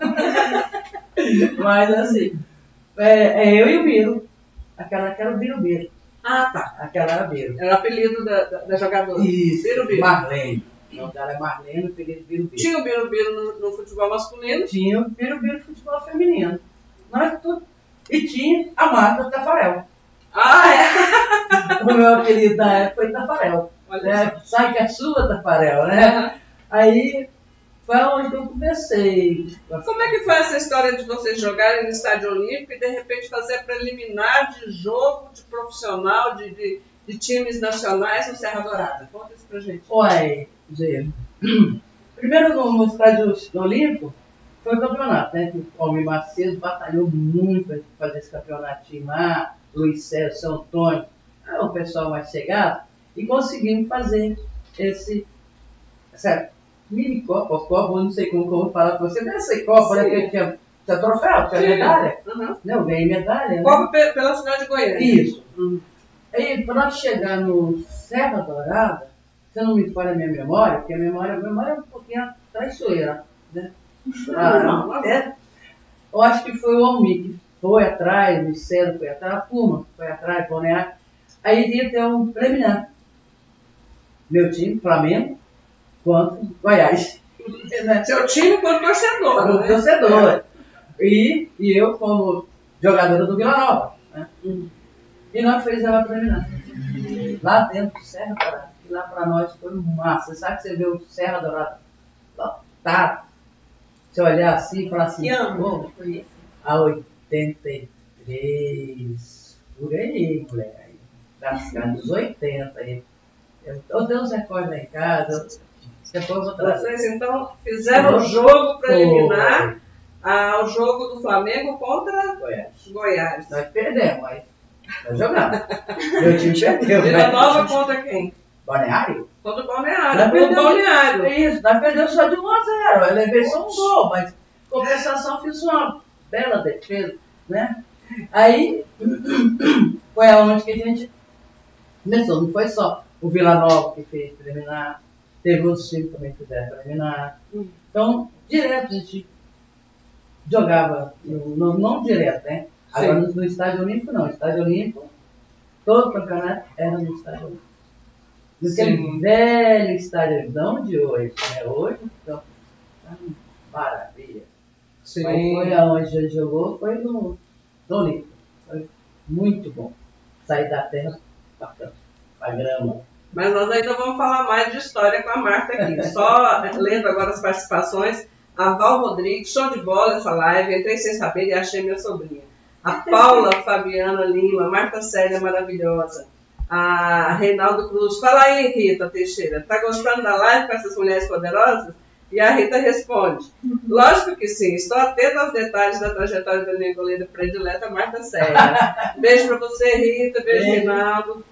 Mas assim, é, é eu e o Biro. Aquela o Biro Biro. Ah, tá. Aquela era Biro. Era o apelido da, da, da jogadora. Isso. Biro Biro. Marlene. O nome dela é Marlene, o apelido Biro Biro. Tinha o Biro Biro no, no futebol masculino. Tinha o Biro Biro futebol feminino. Nós tudo. E tinha a Marta Tafarel. Ah, é? O meu apelido da época foi Tafarel. Olha É, sabe que é sua, Tafarel, né? Aham. Aí foi onde eu comecei. Como é que foi essa história de vocês jogarem no Estádio Olímpico e de repente fazer preliminar de jogo de profissional, de, de, de times nacionais no Serra Dourada? Conta isso pra gente. Uai, Zé. Primeiro no, no estádio Olímpico foi o campeonato, né? O Almir Macedo batalhou muito para fazer esse campeonatinho lá, Luiz César, São Antônio, é o pessoal mais chegado, e conseguimos fazer esse, essa mini Copa, Copa, eu não sei como que eu vou falar para você, dessa Copa, né? Que tinha, tinha troféu, tinha Sim. medalha. Uhum. Não, eu ganhei medalha. né? Copa pe- pela cidade de Goiânia. Isso. Aí, para nós chegar no Serra Dourada, se eu não me falha a minha memória, porque a memória, a memória é um pouquinho traiçoeira, né? Ah, é. Eu acho que foi o Almir que foi atrás, o César foi atrás, a Puma foi atrás, Bonear. Aí ia ter um preliminar. Meu time, Flamengo, contra Goiás. Seu time quanto torcedor, Como né? torcedor. E, e eu como jogadora do Vila Nova. Né? E nós fizemos a preliminar. Lá dentro do Serra Dourada. E lá para nós foi massa. Você sabe que você vê o Serra Dourada lotado. Você olhar assim e falar assim, Que ano pô, a 83, por aí, mulher. Das dos 80 aí. Eu, eu tenho uns recordes lá em casa. eu- Depois eu vou trazer. Vocês então fizeram o jogo preliminar ao jogo do Flamengo contra Goiás. Goiás. Nós perdemos, mas nós jogamos. Meu time perdeu. Vila né? Nova contra quem? Balneário? Contra o Balneário. Nós perdemos. Balneário. É isso, nós perdemos só de 1 a 0. Eu levei só um gol, mas compensação fiz uma bela defesa, né? Aí foi aonde que a gente começou. Não foi só o Vila Nova que fez preliminar, teve outros times também que fizeram preliminar. Hum. Então, direto a gente jogava, no- não direto, né? Agora no, Estádio Olímpico não, Estádio Olímpico, todo campeonato era no Estádio Olímpico. Naquele Sim. velho estádio, não de hoje, né? Hoje, então, tá maravilha. Mas foi aonde a gente jogou, foi no, no Olímpico. Foi muito bom. Sair da terra pra, pra grama. Mas nós ainda vamos falar mais de história com a Marta aqui. Só lendo agora as participações. A Val Rodrigues, show de bola essa live. Entrei sem saber e achei minha sobrinha. A Paula Fabiana Lima, Marta Célia maravilhosa. A Reinaldo Cruz. Fala aí, Rita Teixeira. Tá gostando da live com essas mulheres poderosas? E a Rita responde: Lógico que sim, estou atenta aos detalhes da trajetória da minha goleira predileta, Marta Célia. Beijo pra você, Rita. Beijo, Beijo. Reinaldo.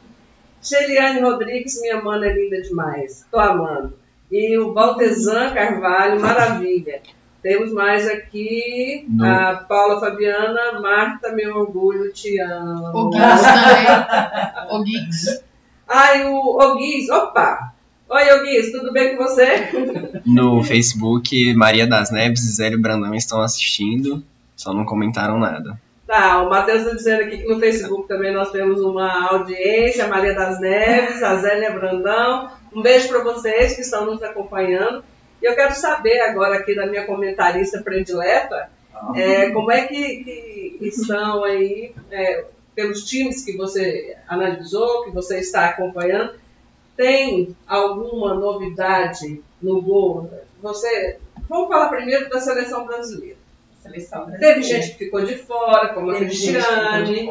Sheliane Rodrigues, minha mana é linda demais. Tô amando. E o Baltesan Carvalho, maravilha. Temos mais aqui No- a Paula Fabiana, Marta, meu orgulho, te amo. O Guix também. O Guix. Ai, o Oguis, opa! Oi, Oguis, tudo bem com você? No Facebook, Maria das Neves e Zélio Brandão estão assistindo, só não comentaram nada. Tá, o Matheus está dizendo aqui que no Facebook também nós temos uma audiência, a Maria das Neves, a Zélia Brandão. Um beijo para vocês que estão nos acompanhando. E eu quero saber agora aqui da minha comentarista predileta, é, como é que, que estão aí, é, pelos times que você analisou, que você está acompanhando, tem alguma novidade no gol? Você, vamos falar primeiro da seleção brasileira. Seleção Teve gente que ficou de fora, como a Teve ficou Cristiane,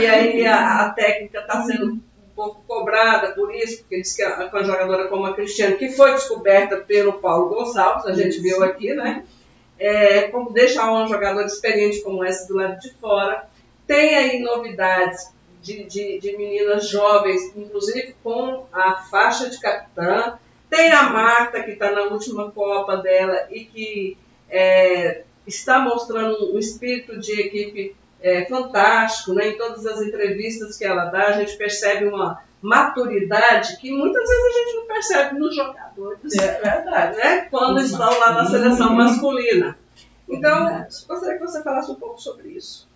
e aí a, a técnica está sendo um pouco cobrada por isso, porque diz que a, com a jogadora como a Cristiane, que foi descoberta pelo Paulo Gonçalves, a gente viu aqui, né? É, como deixar um jogador experiente como essa do lado de fora. Tem aí novidades de, de, de meninas jovens, inclusive com a faixa de capitã. Tem a Marta, que está na última Copa dela e que é, está mostrando um espírito de equipe é, fantástico, né? Em todas as entrevistas que ela dá, a gente percebe uma maturidade que muitas vezes a gente não percebe nos jogadores. É verdade. Né? Quando estão lá na seleção masculina. Então, gostaria que você falasse um pouco sobre isso.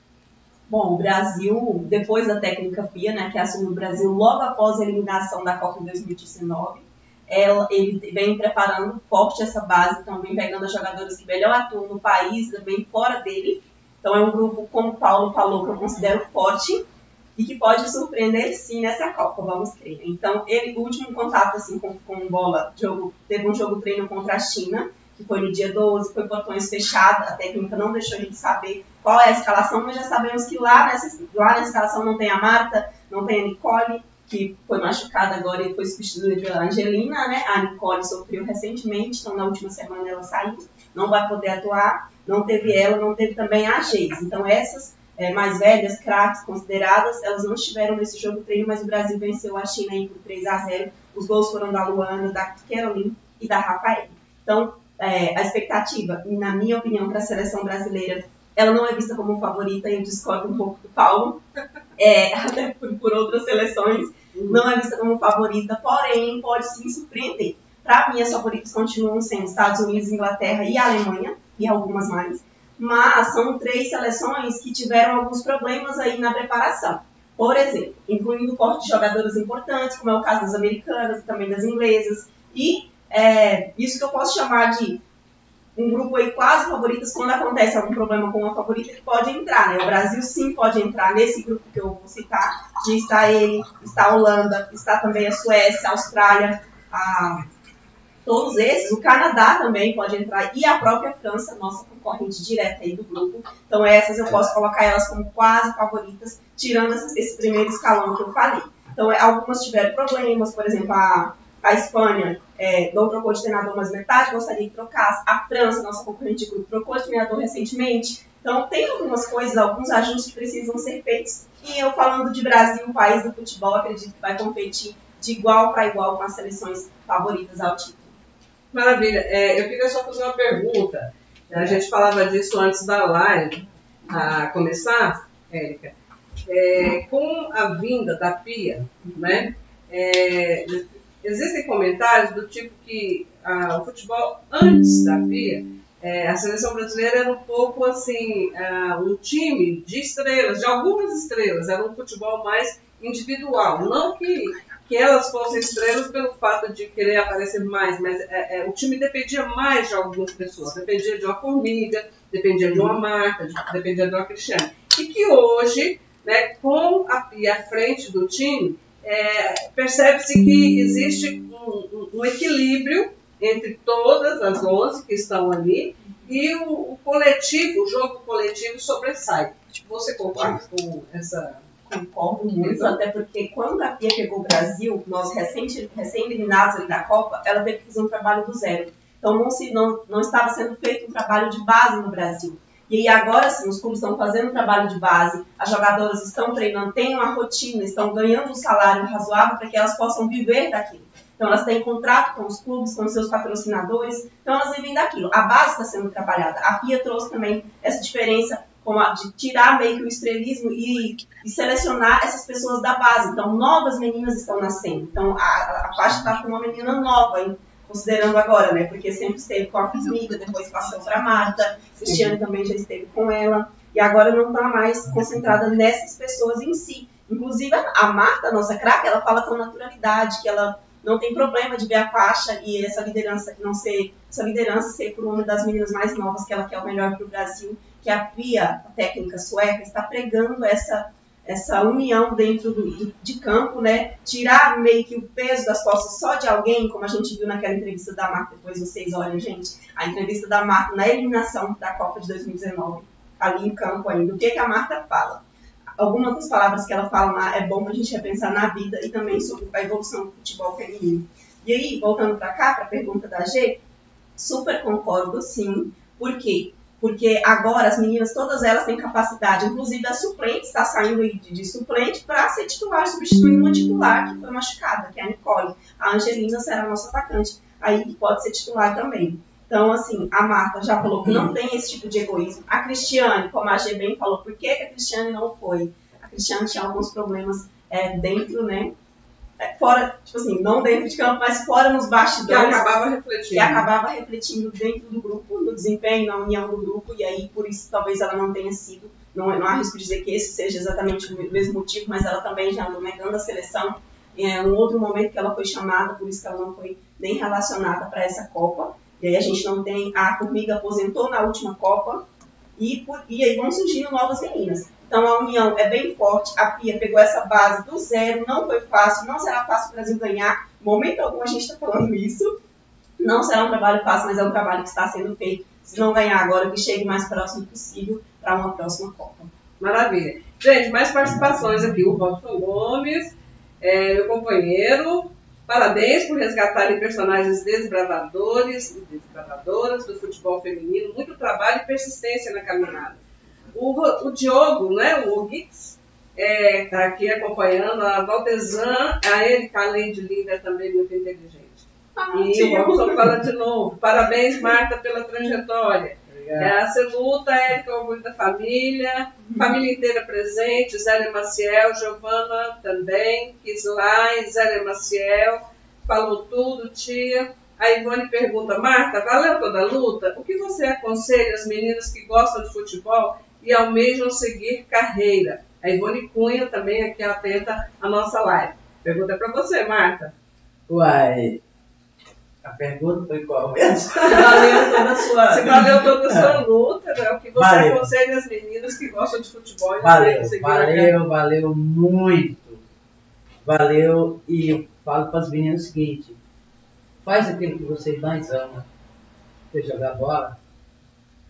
Bom, o Brasil, depois da técnica Pia, né, que assumiu o Brasil logo após a eliminação da Copa em 2019, ela, ele vem preparando forte essa base, então vem pegando os jogadores que melhor atuam no país, também fora dele. Então é um grupo, como o Paulo falou, que eu considero forte e que pode surpreender sim nessa Copa, vamos crer. Então, ele, o último contato assim, com, com bola, jogo, teve um jogo treino contra a China, que foi no dia 12, foi portões fechados, a técnica não deixou a gente saber qual é a escalação, mas já sabemos que lá nessa, lá na escalação não tem a Marta, não tem a Nicole, que foi machucada agora e foi substituída pela Angelina, né? A Nicole sofreu recentemente, então na última semana ela saiu, não vai poder atuar. Não teve ela, não teve também a Geis. Então essas é, mais velhas, craques consideradas, elas não estiveram nesse jogo treino, mas o Brasil venceu a China aí por 3 a 0. Os gols foram da Luana, da Caroline e da Rafael. Então, é, a expectativa, na minha opinião, para a seleção brasileira, ela não é vista como favorita, eu discordo um pouco do Paulo, é, até por, por outras seleções, não é vista como favorita, porém pode sim surpreender. Para mim, as favoritas continuam sendo Estados Unidos, Inglaterra e Alemanha, e algumas mais. Mas são três seleções que tiveram alguns problemas aí na preparação. Por exemplo, incluindo o corte de jogadores importantes, como é o caso das americanas e também das inglesas. E é, isso que eu posso chamar de um grupo aí quase favoritas, quando acontece algum problema com uma favorita, ele pode entrar, né? O Brasil sim pode entrar nesse grupo que eu vou citar. Já está ele, está a Holanda, está também a Suécia, a Austrália, a... todos esses. O Canadá também pode entrar e a própria França, nossa concorrente direta aí do grupo. Então essas eu posso colocar elas como quase favoritas, tirando esse primeiro escalão que eu falei. Então algumas tiveram problemas, por exemplo, a a Espanha é, não trocou de treinador, mas metade gostaria que trocasse. A França, nossa concorrente de grupo, trocou de treinador recentemente. Então, tem algumas coisas, alguns ajustes que precisam ser feitos. E eu, falando de Brasil, o país do futebol, acredito que vai competir de igual para igual com as seleções favoritas ao título. Maravilha. É, eu queria só fazer uma pergunta. A gente falava disso antes da live a começar, Érica. É, com a vinda da Pia, né? É, existem comentários do tipo que ah, o futebol antes da FIA, é, a seleção brasileira era um pouco assim, ah, um time de estrelas, de algumas estrelas, era um futebol mais individual. Não que, que elas fossem estrelas pelo fato de querer aparecer mais, mas é, é, o time dependia mais de algumas pessoas, dependia de uma formiga, dependia de uma marca, de, dependia de uma Cristiane. E que hoje, né, com a Pia à frente do time, é, percebe-se que existe um, um, equilíbrio entre todas as 11 que estão ali e o, o coletivo, o jogo coletivo sobressai. Você concorda com essa concordo muito, até porque quando a Pia pegou o Brasil, nós recém-eliminados recém da Copa, ela teve que fazer um trabalho do zero. Então não, se, não, não estava sendo feito um trabalho de base no Brasil. E agora sim, os clubes estão fazendo um trabalho de base, as jogadoras estão treinando, têm uma rotina, estão ganhando um salário razoável para que elas possam viver daquilo. Então elas têm contrato com os clubes, com seus patrocinadores, então elas vivem daquilo. A base está sendo trabalhada. A Pia trouxe também essa diferença de tirar meio que o estrelismo e, e, selecionar essas pessoas da base. Então, novas meninas estão nascendo. Então, a, a está com uma menina nova, hein? Considerando agora, né? Porque sempre esteve com a Fismiga, depois passou para a Marta, Cristiane também já esteve com ela, e agora não está mais concentrada nessas pessoas em si. Inclusive, a Marta, nossa craque, ela fala com naturalidade, que ela não tem problema de ver a faixa e essa liderança não ser, essa liderança ser por uma das meninas mais novas que ela quer o melhor para o Brasil, que a Pia, a técnica sueca, está pregando essa essa união dentro do, de campo, né? Tirar meio que o peso das costas só de alguém, como a gente viu naquela entrevista da Marta, depois vocês olhem, gente, a entrevista da Marta na eliminação da Copa de 2019, ali em campo ainda. O que, que a Marta fala? Algumas das palavras que ela fala lá é bom para a gente repensar na vida e também sobre a evolução do futebol feminino. E aí, voltando para cá, para a pergunta da G, super concordo, sim. Por quê? Porque agora as meninas, todas elas têm capacidade, inclusive a suplente está saindo de, de suplente para ser titular, substituindo uma titular que foi machucada, que é a Nicole. A Angelina será a nossa atacante, aí pode ser titular também. Então, assim, a Marta já falou que não tem esse tipo de egoísmo. A Cristiane, como a G bem falou, por que, que a Cristiane não foi? A Cristiane tinha alguns problemas é, dentro, né? É, fora, tipo assim, não dentro de campo, mas fora nos Que bastidores acabava refletindo. que acabava refletindo dentro do grupo, no desempenho, na união do grupo, e aí por isso talvez ela não tenha sido, não, não arrisco dizer que esse seja exatamente o mesmo motivo, mas ela também já andou negando a seleção. É um outro momento que ela foi chamada, por isso que ela não foi nem relacionada para essa Copa. E aí a gente não tem, a Formiga aposentou na última Copa, e, por, e aí vão surgindo novas meninas. Então a união é bem forte, a Pia pegou essa base do zero, não foi fácil, não será fácil o Brasil ganhar, momento algum a gente está falando isso, não será um trabalho fácil, mas é um trabalho que está sendo feito. Se não ganhar agora, que chegue mais próximo possível para uma próxima Copa. Maravilha. Gente, mais participações aqui. O Robson Gomes, é, meu companheiro. Parabéns por resgatarem personagens desbravadores e desbravadoras do futebol feminino. Muito trabalho e persistência na caminhada. O, o Diogo, né, o Gix, está aqui acompanhando. A Valdezan, a Erika, além de linda, é também muito inteligente. E o Robson fala de novo. Parabéns, Marta, pela trajetória. É, a Celuta, Érica, orgulho da família, família inteira presente, Zélia Maciel, Giovana também, Kislai, Zélia Maciel, falou tudo, tia. A Ivone pergunta, Marta, valeu toda a luta? O que você aconselha às meninas que gostam de futebol e almejam seguir carreira? A Ivone Cunha também aqui atenta à nossa live. Pergunta para você, Marta. Uai, a pergunta foi qual mesmo? Valeu toda a sua. Você valeu toda a sua luta, né? O que você Valeu. aconselha às meninas que gostam de futebol e Valeu, valeu, valeu muito. Valeu e eu falo para as meninas o seguinte, faz aquilo que vocês mais amam, que é jogar bola,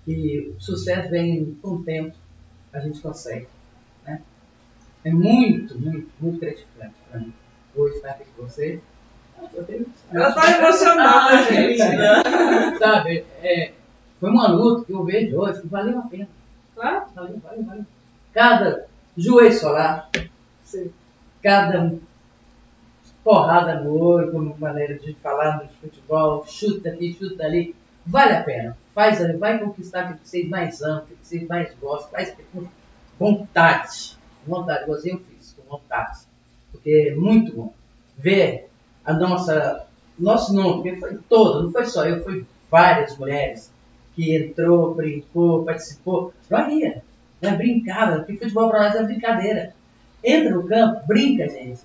e o sucesso vem com o tempo, a gente consegue. Né? É muito, muito, muito gratificante para mim. Hoje estar aqui com vocês. Ela está emocionada, Ah, gente. Sabe, é, foi uma luta que eu vejo hoje que valeu a pena. Claro. Valeu, valeu, valeu. Cada joelho solar, Sim. cada porrada no olho, como maneira de falar no futebol, chuta aqui, chuta ali, vale a pena. Faz, ali, vai conquistar o que vocês mais amam, o que vocês mais gostam, faz com vontade. Vontade, igualzinho eu fiz, com vontade. Porque é muito bom ver a nossa, nosso nome, porque foi todo, não foi só eu, foi várias mulheres que entrou, brincou, participou. Não ia, né? brincava, porque futebol para nós é brincadeira. Entra no campo, brinca, gente.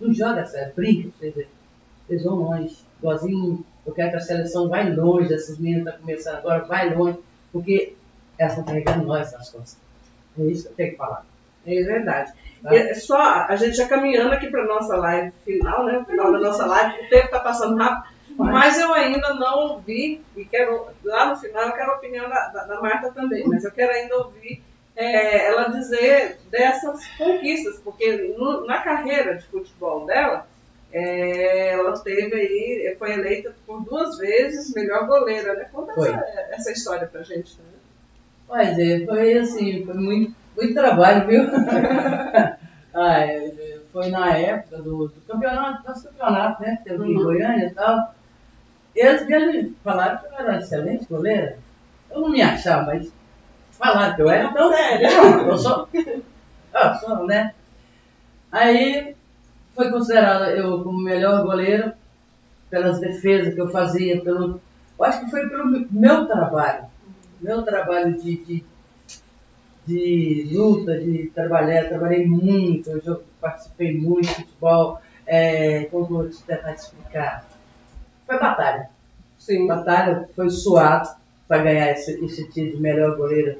Não joga sério, brinca, vocês, vão longe. Igualzinho, eu quero que a seleção vai longe, essas meninas estão começando agora, vai longe, porque elas estão carregando nós nas costas. É isso que eu tenho que falar. É verdade. Tá. E é só a gente já caminhando aqui para nossa live final, né? O final da nossa live, o tempo está passando rápido, mas eu ainda não ouvi, e quero, lá no final eu quero a opinião da, da- da Marta também, mas eu quero ainda ouvir é, ela dizer dessas conquistas, porque no- na carreira de futebol dela, é, ela teve aí, foi eleita por duas vezes melhor goleira, né? Conta essa, essa história pra gente, né? Mas é, foi assim, foi muito, muito trabalho, viu? ah, é, foi na época do, do campeonato, nosso campeonato, né? Teve aqui em Uhum. Goiânia e tal. Eles vieram falaram que eu era uma excelente goleira. Eu não me achava, mas falaram que eu era, então, não, eu sou, eu sou, né? Aí foi considerada eu como melhor goleiro pelas defesas que eu fazia, pelo, eu acho que foi pelo meu trabalho meu trabalho de, de, de luta, de trabalhar, trabalhei muito, eu participei muito de futebol, é, como eu vou te tentar te explicar? Foi batalha. Sim. Batalha foi suado para ganhar esse, esse título de melhor goleiro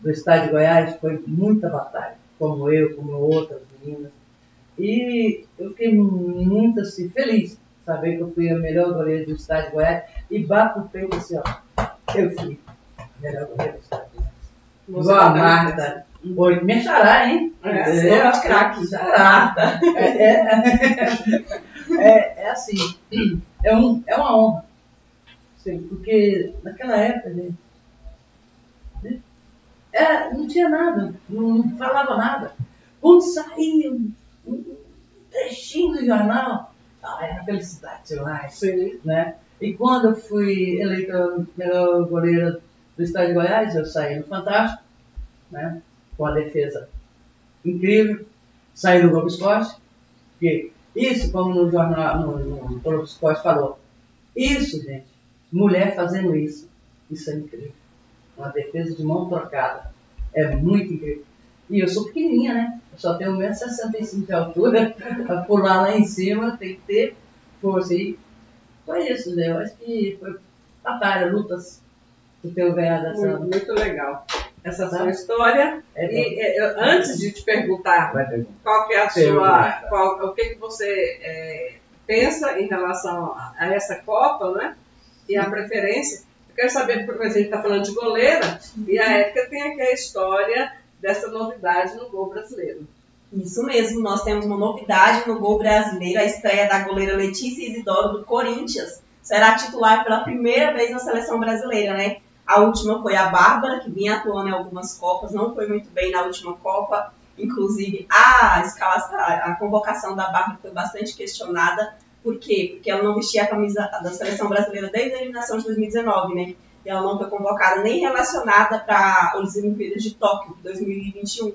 do estado de Goiás, foi muita batalha, como eu, como outras meninas. E eu fiquei muito assim, feliz saber que eu fui a melhor goleira do estado de Goiás e bato o peito assim, ó. Eu fui a melhor goleira do estado de Goiás. Você Igual a Marta. Oi, minha xará, hein? É, é, de craque. xará. É, é, é, é assim, é, um, é uma honra. Sim, porque naquela época, gente, né, é, não tinha nada, não, não falava nada. Quando saía um, um trechinho do jornal, ah, era felicidade demais Sim. né? E quando eu fui eleita melhor goleira do estado de Goiás, eu saí no Fantástico, né? Com a defesa incrível, saí no Globo Esporte, porque isso, como no jornal, no, no Globo Esporte falou, isso, gente, mulher fazendo isso, isso é incrível. Uma defesa de mão trocada. É muito incrível. E eu sou pequenininha, né? Eu só tenho 1,65m de altura. Para pular lá em cima tem que ter força. E foi isso, né? Eu acho que foi batalha, lutas tenho ganhado essa. Muito, muito legal. Essa Tá. sua história. É E, é, eu- antes de te perguntar qual que é a sua. qual- o que, que você é, pensa em relação a, a essa Copa, né? E a preferência. Eu quero saber, porque a gente está falando de goleira, e a Érica tem aqui a história dessa novidade no gol brasileiro. Isso mesmo, nós temos uma novidade no gol brasileiro, a estreia da goleira Letícia Isidoro do Corinthians. Será titular pela primeira vez na seleção brasileira, né? A última foi a Bárbara, que vinha atuando em algumas Copas, não foi muito bem na última Copa. Inclusive, a, escalação, a convocação da Bárbara foi bastante questionada. Por quê? Porque ela não vestia a camisa da seleção brasileira desde a eliminação de 2019, né? E ela não foi convocada nem relacionada para as Olimpíadas de Tóquio, 2021.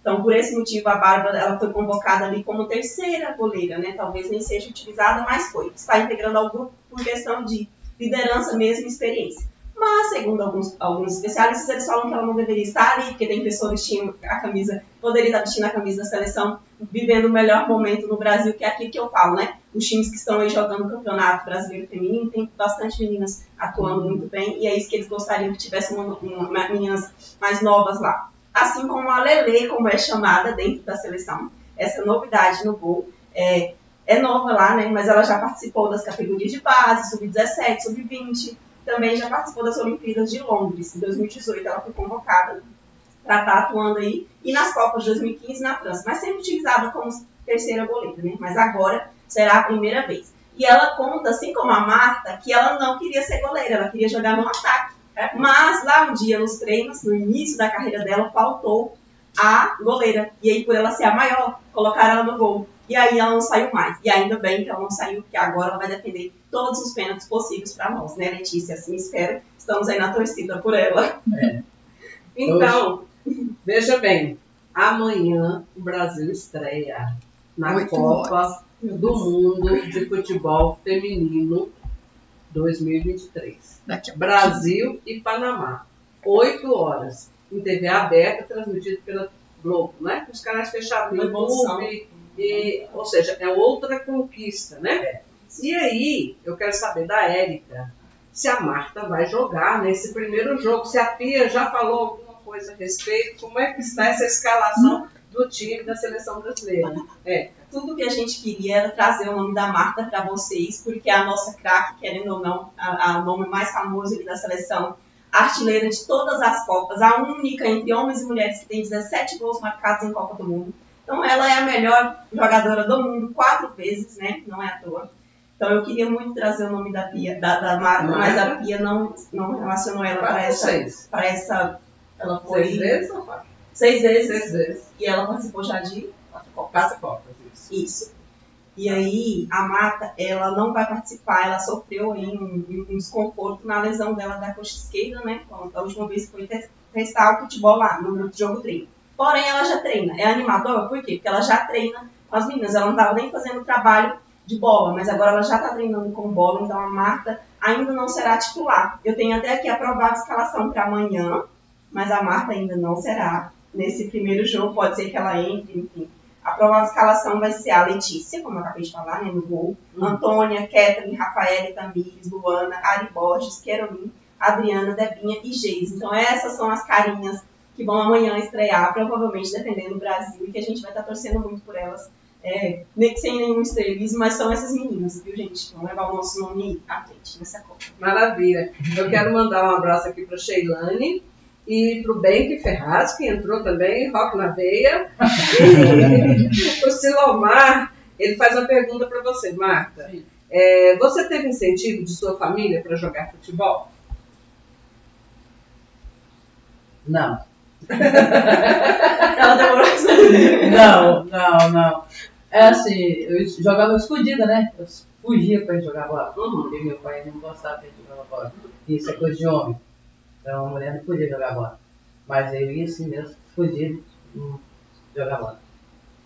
Então, por esse motivo, a Bárbara ela foi convocada ali como terceira goleira, né? Talvez nem seja utilizada, mas foi. Está integrando ao grupo por questão de liderança mesmo e experiência. Mas, segundo alguns, alguns especialistas, eles falam que ela não deveria estar ali, porque tem pessoas vestindo a camisa, poderia estar vestindo a camisa da seleção, vivendo o melhor momento no Brasil, que é aquilo que eu falo, né? Os times que estão aí jogando o Campeonato Brasileiro Feminino, tem bastante meninas atuando muito bem, e é isso que eles gostariam que tivesse uma, uma, meninas mais novas lá assim como a Lele, como é chamada dentro da seleção. Essa novidade no gol é, é nova lá, né? Mas ela já participou das categorias de base, sub-17, sub-20, também já participou das Olimpíadas de Londres. Em 2018 ela foi convocada para estar atuando aí, e nas Copas de 2015 na França, mas sempre utilizada como terceira goleira, né? Mas agora será a primeira vez. E ela conta, assim como a Marta, que ela não queria ser goleira, ela queria jogar no ataque. Mas lá um dia nos treinos, no início da carreira dela, faltou a goleira. E aí, por ela ser a maior, colocaram ela no gol. E aí ela não saiu mais. E ainda bem que ela não saiu, porque agora ela vai defender todos os pênaltis possíveis para nós, né, Letícia? Assim espero. Estamos aí na torcida por ela. É. Então, veja bem, amanhã o Brasil estreia na Oito Copa do Mundo de Futebol Feminino 2023. Daqui a Brasil e Panamá. 8 horas. Em TV aberta, transmitido pela Globo, né? Os canais fechados no. YouTube. E, ou seja, é outra conquista, né? E aí, eu quero saber da Érica se a Marta vai jogar nesse primeiro jogo. Se a Pia já falou alguma coisa a respeito, como é que está essa escalação do time da seleção brasileira? É. Tudo que a gente queria era trazer o nome da Marta para vocês, porque é a nossa craque, querendo ou não, o nome mais famoso da seleção, artilheira de todas as Copas, a única entre homens e mulheres que tem 17 gols marcados em Copa do Mundo. Então ela é a melhor jogadora do mundo quatro vezes, né? Não é à toa. Então eu queria muito trazer o nome da Pia, da, da Marta, mas a Pia não, não relacionou ela para essa, para essa. Ela foi Seis vezes ou quatro? seis vezes Seis vezes. e ela participou já de quatro Copas. Quatro Copas, isso. Isso. E aí, a Marta, ela não vai participar, ela sofreu aí um, um desconforto na lesão dela da coxa esquerda, né? Quando- A última vez que foi te- testar o futebol lá, no jogo treino. Porém, ela já treina. É animador, por quê? Porque ela já treina com as meninas. Ela não estava nem fazendo trabalho de bola, mas agora ela já está treinando com bola, então a Marta ainda não será titular. Eu tenho até aqui a escalação para amanhã, mas a Marta ainda não será. Nesse primeiro jogo, pode ser que ela entre, enfim. A provável escalação vai ser a Letícia, como eu acabei de falar, né, no gol. Antônia, Kathleen, Rafaela, Tamires, Luana, Ari Borges, Querolin, Adriana, Debinha e Geis. Então essas são as carinhas que vão amanhã estrear, provavelmente defendendo o Brasil, e que a gente vai estar torcendo muito por elas. É, nem que sem nenhum estrelismo, mas são essas meninas, viu, gente? Vão levar o nosso nome à frente nessa Copa. Maravilha. Eu quero mandar um abraço aqui para Sheilane e para o Benque Ferraz, que entrou também, Rock na Veia. E o Silomar, ele faz uma pergunta para você, Marta. É, você teve incentivo de sua família para jogar futebol? Não. Ela demorou pra Não, não, não. É assim, eu jogava escondida, né? Eu fugia para ir jogar bola. Uhum. Porque meu pai não gostava de jogar bola. Isso é coisa de homem. Então a mulher não podia jogar bola. Mas eu ia assim mesmo, fugir de jogar bola.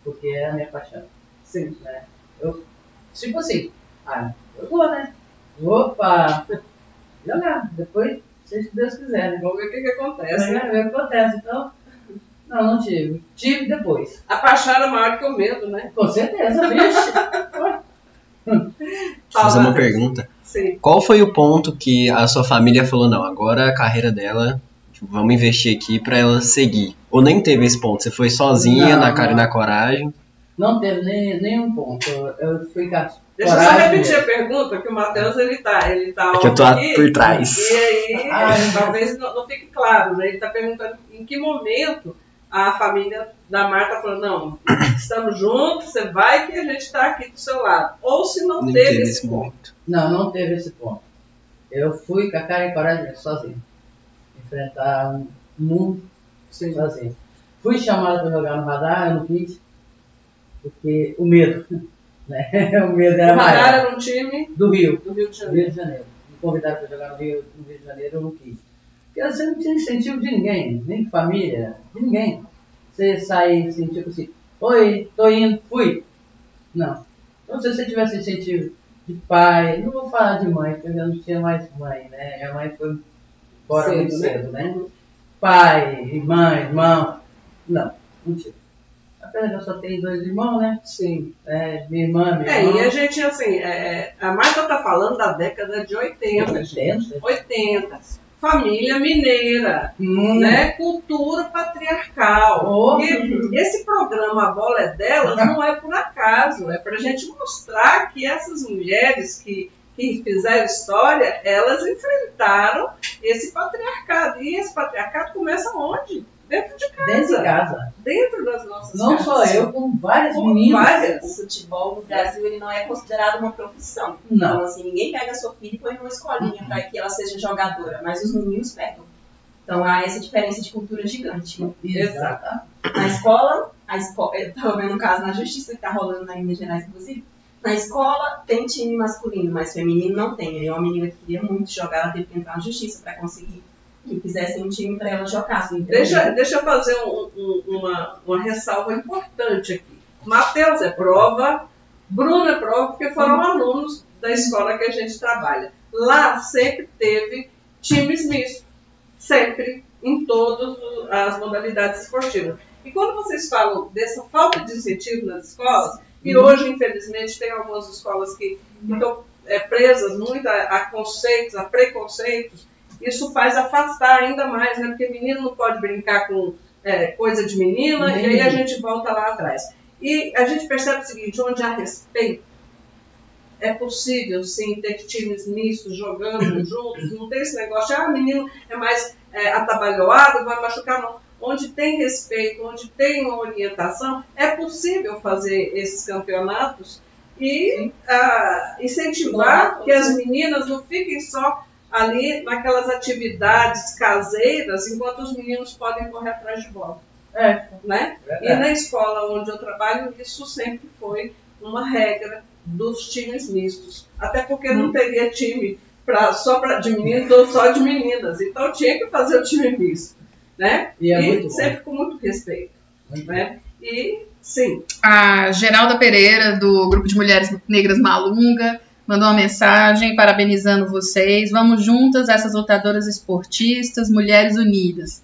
Porque é a minha paixão. Sim. Né? Eu, tipo assim, ah, eu vou, né? Opa! Jogar. Depois, se Deus quiser, né? Vamos ver o que, que acontece, né? né? acontece. Então, não, não tive. Tive depois. A paixão era maior que o medo, né? Com certeza, vixe. Fazer uma pergunta. Sim. Qual foi o ponto que a sua família falou, não, agora a carreira dela, tipo, vamos investir aqui pra ela seguir? Ou nem teve esse ponto? Você foi sozinha, Não, na cara e não. na coragem? Não teve nem, nenhum ponto. Eu fui com a Deixa eu só repetir a pergunta, que o Matheus ele tá, ele tá É que eu tô aqui, por trás. E aí, Ah, então. talvez não, não fique claro, né? Ele está perguntando em que momento a família da Marta falou, não, estamos juntos, você vai que a gente está aqui do seu lado. Ou se não Nem teve teve esse ponto. momento. Não, não teve esse ponto. Eu fui com a cara e coragem sozinho. Enfrentar um mundo sozinho. Fui chamado para jogar no radar, eu não quis. Porque o medo. Né? O medo O era Radar maior. era um time Do Rio. do Rio de Janeiro. Rio de Janeiro. Me convidaram para jogar no Rio, no Rio de Janeiro, eu não quis. Porque você não tinha incentivo de ninguém, nem de família, de ninguém. Você sai assim, tipo assim, oi, tô indo, fui. Não. Então se você tivesse incentivo de pai, não vou falar de mãe, porque eu já não tinha mais mãe, né? Minha mãe foi embora muito né? cedo, né? Pai, irmã, irmão. Não, não tive. Apesar que eu só tenho dois irmãos, né? Sim. É, minha irmã, meu É, irmão. e a gente, assim, é, a Marta está falando da década de 80, gente. Entendo. 80. Família mineira, Hum. né? Cultura patriarcal. Oh. E esse programa A Bola é Delas não é por acaso, é para a gente mostrar que essas mulheres que, que fizeram história, elas enfrentaram esse patriarcado. E esse patriarcado começa onde? Dentro de casa. Dentro de casa. Dentro das nossas Não casas. só eu, como várias Como meninas. várias. O futebol no Brasil ele não é considerado uma profissão. Não. Então, assim, ninguém pega a sua filha e põe numa escolinha para que ela seja jogadora, mas os meninos pegam. Então há essa diferença de cultura gigante. Exato. Na escola, a escola eu estava vendo um caso na justiça que está rolando na Minas Gerais, inclusive. Na escola tem time masculino, mas feminino não tem. Aí uma menina que queria muito jogar, ela teve que entrar na justiça para conseguir que fizessem um time para ela jogar. Deixa, deixa eu fazer um- um- uma, uma ressalva importante aqui. Matheus é prova, Bruno é prova, porque foram alunos da escola que a gente trabalha. Lá sempre teve times mistos. Sempre, em todas as modalidades esportivas. E quando vocês falam dessa falta de incentivo nas escolas, e hoje, infelizmente, tem algumas escolas que estão é, presas muito a, a conceitos, a preconceitos, isso faz afastar ainda mais, né? Porque menino não pode brincar com é, coisa de menina, e aí a gente volta lá atrás. E a gente percebe o seguinte, onde há respeito, é possível sim ter times mistos jogando juntos, não tem esse negócio de ah, menino é mais é, atabalhoado, vai machucar, não. Onde tem respeito, onde tem uma orientação, é possível fazer esses campeonatos e ah, incentivar que as meninas não fiquem só ali naquelas atividades caseiras, enquanto os meninos podem correr atrás de bola. É, Né? E é. na escola onde eu trabalho, isso sempre foi uma regra dos times mistos. Até porque Hum. não teria time pra, só pra, de meninos ou só de meninas. Então tinha que fazer o time misto. Né? E é muito bom. sempre com muito respeito. Muito Né? E sim, A Geralda Pereira, do Grupo de Mulheres Negras Malunga, mandou uma mensagem parabenizando vocês. Vamos juntas, essas lutadoras esportistas, Mulheres Unidas.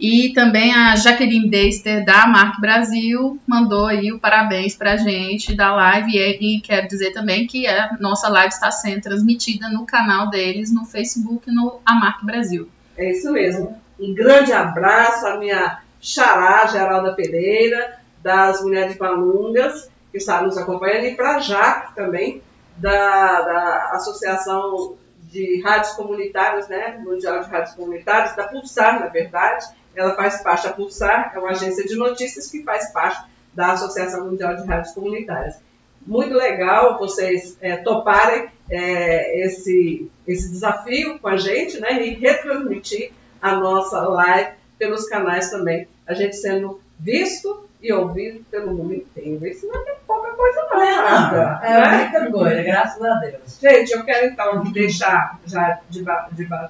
E também a Jaqueline Deister, da Mark Brasil, mandou aí o parabéns pra gente da live. E, e quero dizer também que a nossa live está sendo transmitida no canal deles, no Facebook, no Amark Brasil. É isso mesmo. Um grande abraço à minha xará, Geralda Pereira, das Mulheres Malungas, que está nos acompanhando, e para a Jaque também, da, da Associação de Rádios Comunitárias, né, Mundial de Rádios Comunitárias, da Pulsar, na verdade. Ela faz parte da Pulsar, é uma agência de notícias que faz parte da Associação Mundial de Rádios Comunitárias. Muito legal vocês é, toparem é, esse, esse desafio com a gente né, e retransmitir a nossa live pelos canais também. A gente sendo visto e ouvido pelo mundo inteiro. Isso não é pouca coisa não, Não, Marta, é né? muita coisa, graças a Deus. Gente, eu quero então deixar já de,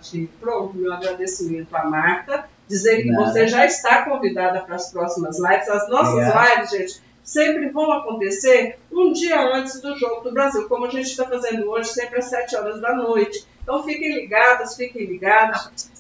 de pronto meu agradecimento à Marta, dizer que Nada. você já está convidada para as próximas lives. As nossas Obrigado. lives, gente, sempre vão acontecer um dia antes do Jogo do Brasil, como a gente está fazendo hoje, sempre às 7 horas da noite. Então fiquem ligadas, fiquem ligados.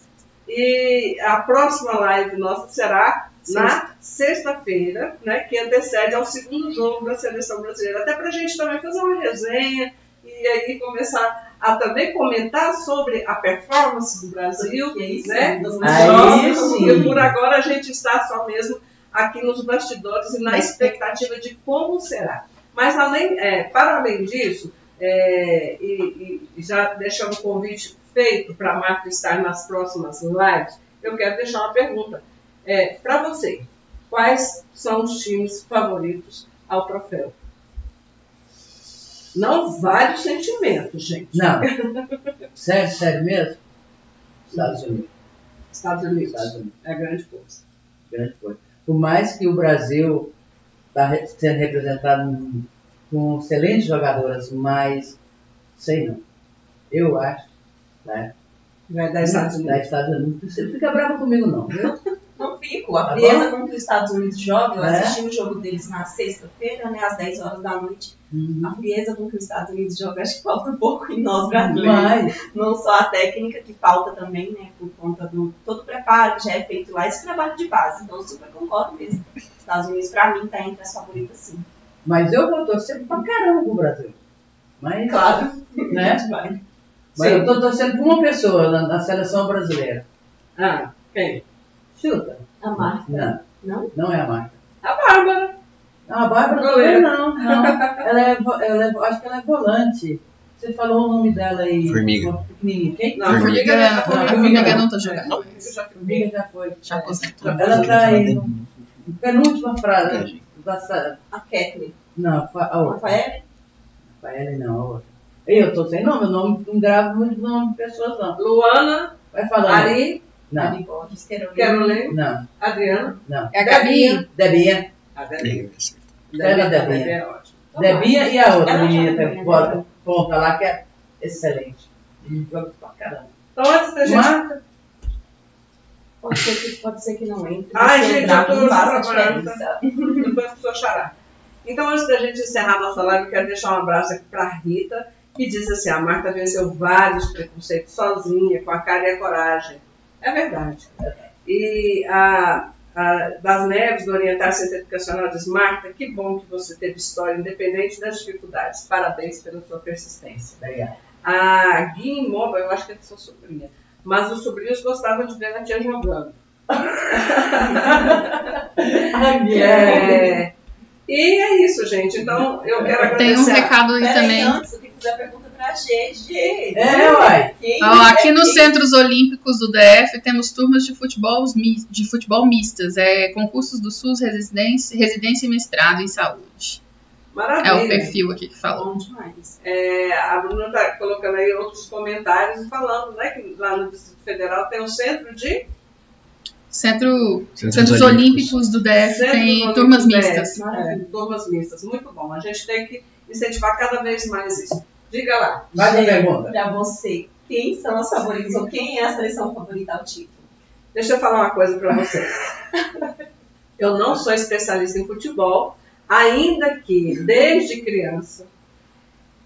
E a próxima live nossa será na sexta-feira, né, que antecede ao segundo jogo da seleção brasileira. Até para a gente também fazer uma resenha e aí começar a também comentar sobre a performance do Brasil, né? dos jogos, porque por agora a gente está só mesmo aqui nos bastidores e na expectativa de como será. Mas além, é, para além disso, é, e, e já deixando o convite feito para a Marta estar nas próximas lives, eu quero deixar uma pergunta é, para você. Quais são os times favoritos ao troféu? Não vários sentimentos, gente. Não. sério, sério mesmo? Estados Unidos. Estados Unidos Estados Unidos. é grande coisa. Grande coisa. Por mais que o Brasil está sendo representado com excelentes jogadoras, mas sei não. Eu acho. Né? Vai dar Estados Unidos. Estados Unidos. Não fica bravo comigo, não. viu? Não fico. A Tá frieza com que os Estados Unidos jogam, eu É? assisti o jogo deles na sexta-feira, né, às 10 horas da noite. A frieza com que os Estados Unidos jogam, acho que falta um pouco em nós brasileiros. Não só a técnica, que falta também, né, por conta do todo o preparo que já é feito lá, esse trabalho de base. Então, eu super concordo mesmo. Estados Unidos, pra mim, tá entre as favoritas, sim. mas eu vou torcer pra caramba pro Brasil. Mas, Claro. né? Mas Sim. eu tô torcendo por uma pessoa na, na seleção brasileira. Ah, quem? Chuta. A Marta. Não, Não? não é a Marta. A Bárbara. Não, a Bárbara Goleira. não, não. Ela é, ela é, acho que ela é volante. Você falou o nome dela aí. Formiga. Pequenininha. Quem? Não, Formiga. Formiga já A tá comigo. Formiga não tá jogando. É, a Formiga já. Formiga foi. Já aposentou. Ela tá aí. Penúltima frase. Da, A Kathleen. não, a outra. Rafael? Rafael não, a outra. Eu tô sem nome, eu não, não gravo muito nome de pessoas, não. Luana, Vai falar. Ari, Não, Ali Borges, Carolina. Não, Adriana. não. É a Gabi. Debinha. A Debinha. É Debinha. Debinha é ótima. Debinha e a outra menina que bota ponta lá, que é excelente. E joga pra caramba. Então, antes da gente. Marta, Pode ser que, pode ser que não entre. Ai, gente, lembrar eu tô trabalhando. Depois a pessoa chorar. Então, antes da gente encerrar a nossa live, eu quero deixar um abraço aqui para Rita, que diz assim: a Marta venceu vários preconceitos sozinha, com a cara e a coragem. É verdade. E a, a das Neves, do Orientar Centro Educacional, diz: Marta, que bom que você teve história, independente das dificuldades. Parabéns pela sua persistência. A Gui Moba, eu acho que é sua sobrinha, mas os sobrinhos gostavam de ver a tia jogando. É, e é isso, gente. Então, eu quero agradecer. Tem um recado aí também. antes, eu tenho que fazer a pergunta pra GG. É, uai. Ó, é aqui nos quem? Centros Olímpicos do DF temos turmas de futebol, de futebol mistas, é concursos do SUS, residência, residência e mestrado em saúde. É Maravilha. o perfil aqui que falou. Bom demais. É, a Bruna está colocando aí outros comentários e falando né, que lá no Distrito Federal tem um centro de Centro, Centros Centros Olímpicos. Olímpicos do DF Centros tem Olímpicos turmas DF. mistas. É, turmas mistas. Muito bom. A gente tem que incentivar cada vez mais isso. Diga lá. Vai a pergunta. Pra você, quem são as favoritas ou quem é a seleção favorita ao título? Deixa eu falar uma coisa para você. Eu não sou especialista em futebol, ainda que, desde criança,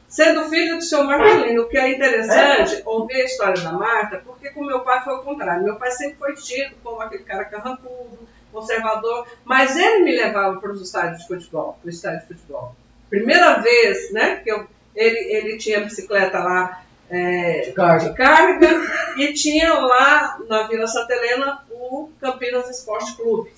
sendo filho do seu Marcelino, o que é interessante ouvir a história da Marta, porque com meu pai foi o contrário. Meu pai sempre foi tido como aquele cara carrancudo, conservador, mas ele me levava para os estádios de futebol, para o estádio de futebol. Primeira vez, né, que eu, ele, ele tinha bicicleta lá é, Carga. de carga e tinha lá na Vila Santa Helena o Campinas Esporte Clube.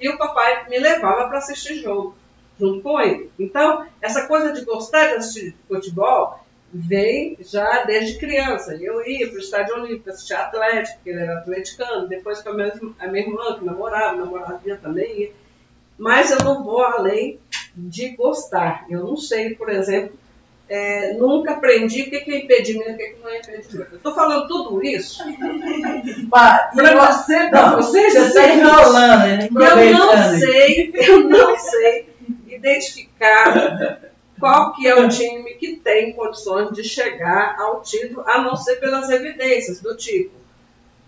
E o papai me levava para assistir jogo junto com ele. Então, essa coisa de gostar de assistir futebol vem já desde criança. Eu ia para o Estádio Olímpico assistir Atlético, porque ele era atleticano, depois com a minha, a minha irmã, que namorava, namoradinha também ia. Mas eu não vou além de gostar. Eu não sei, por exemplo, é, nunca aprendi o que que é impedimento e o que que não é impedimento. Estou falando tudo isso para você, Não, você está dizerem enrolando, né? eu não sei, eu não sei identificar qual que é o time que tem condições de chegar ao título, a não ser pelas evidências do tipo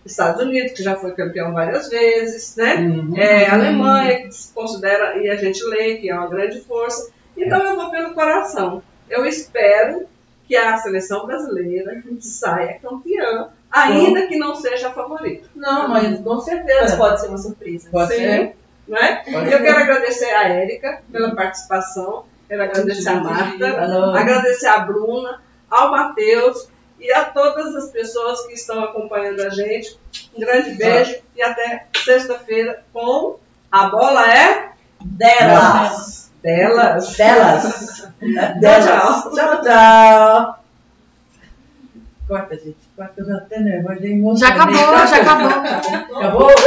Estados Unidos, que já foi campeão várias vezes, né? Uhum. É, Alemanha, que se considera, e a gente lê que é uma grande força. Então eu vou pelo coração. Eu espero que a seleção brasileira saia campeã, ainda que não seja a favorita. Não, mas com Mas certeza. pode ser uma surpresa. Pode Sim. ser. né? Pode Eu ser. quero agradecer a Érica pela participação, quero agradecer a Marta, agradecer a Bruna, ao Matheus e a todas as pessoas que estão acompanhando a gente. Um grande beijo e até sexta-feira com A Bola é Delas. Delas. Delas. Delas. Tchau, tchau. Corta, gente. Corta, eu já até nervosa. Já acabou, já acabou. Acabou?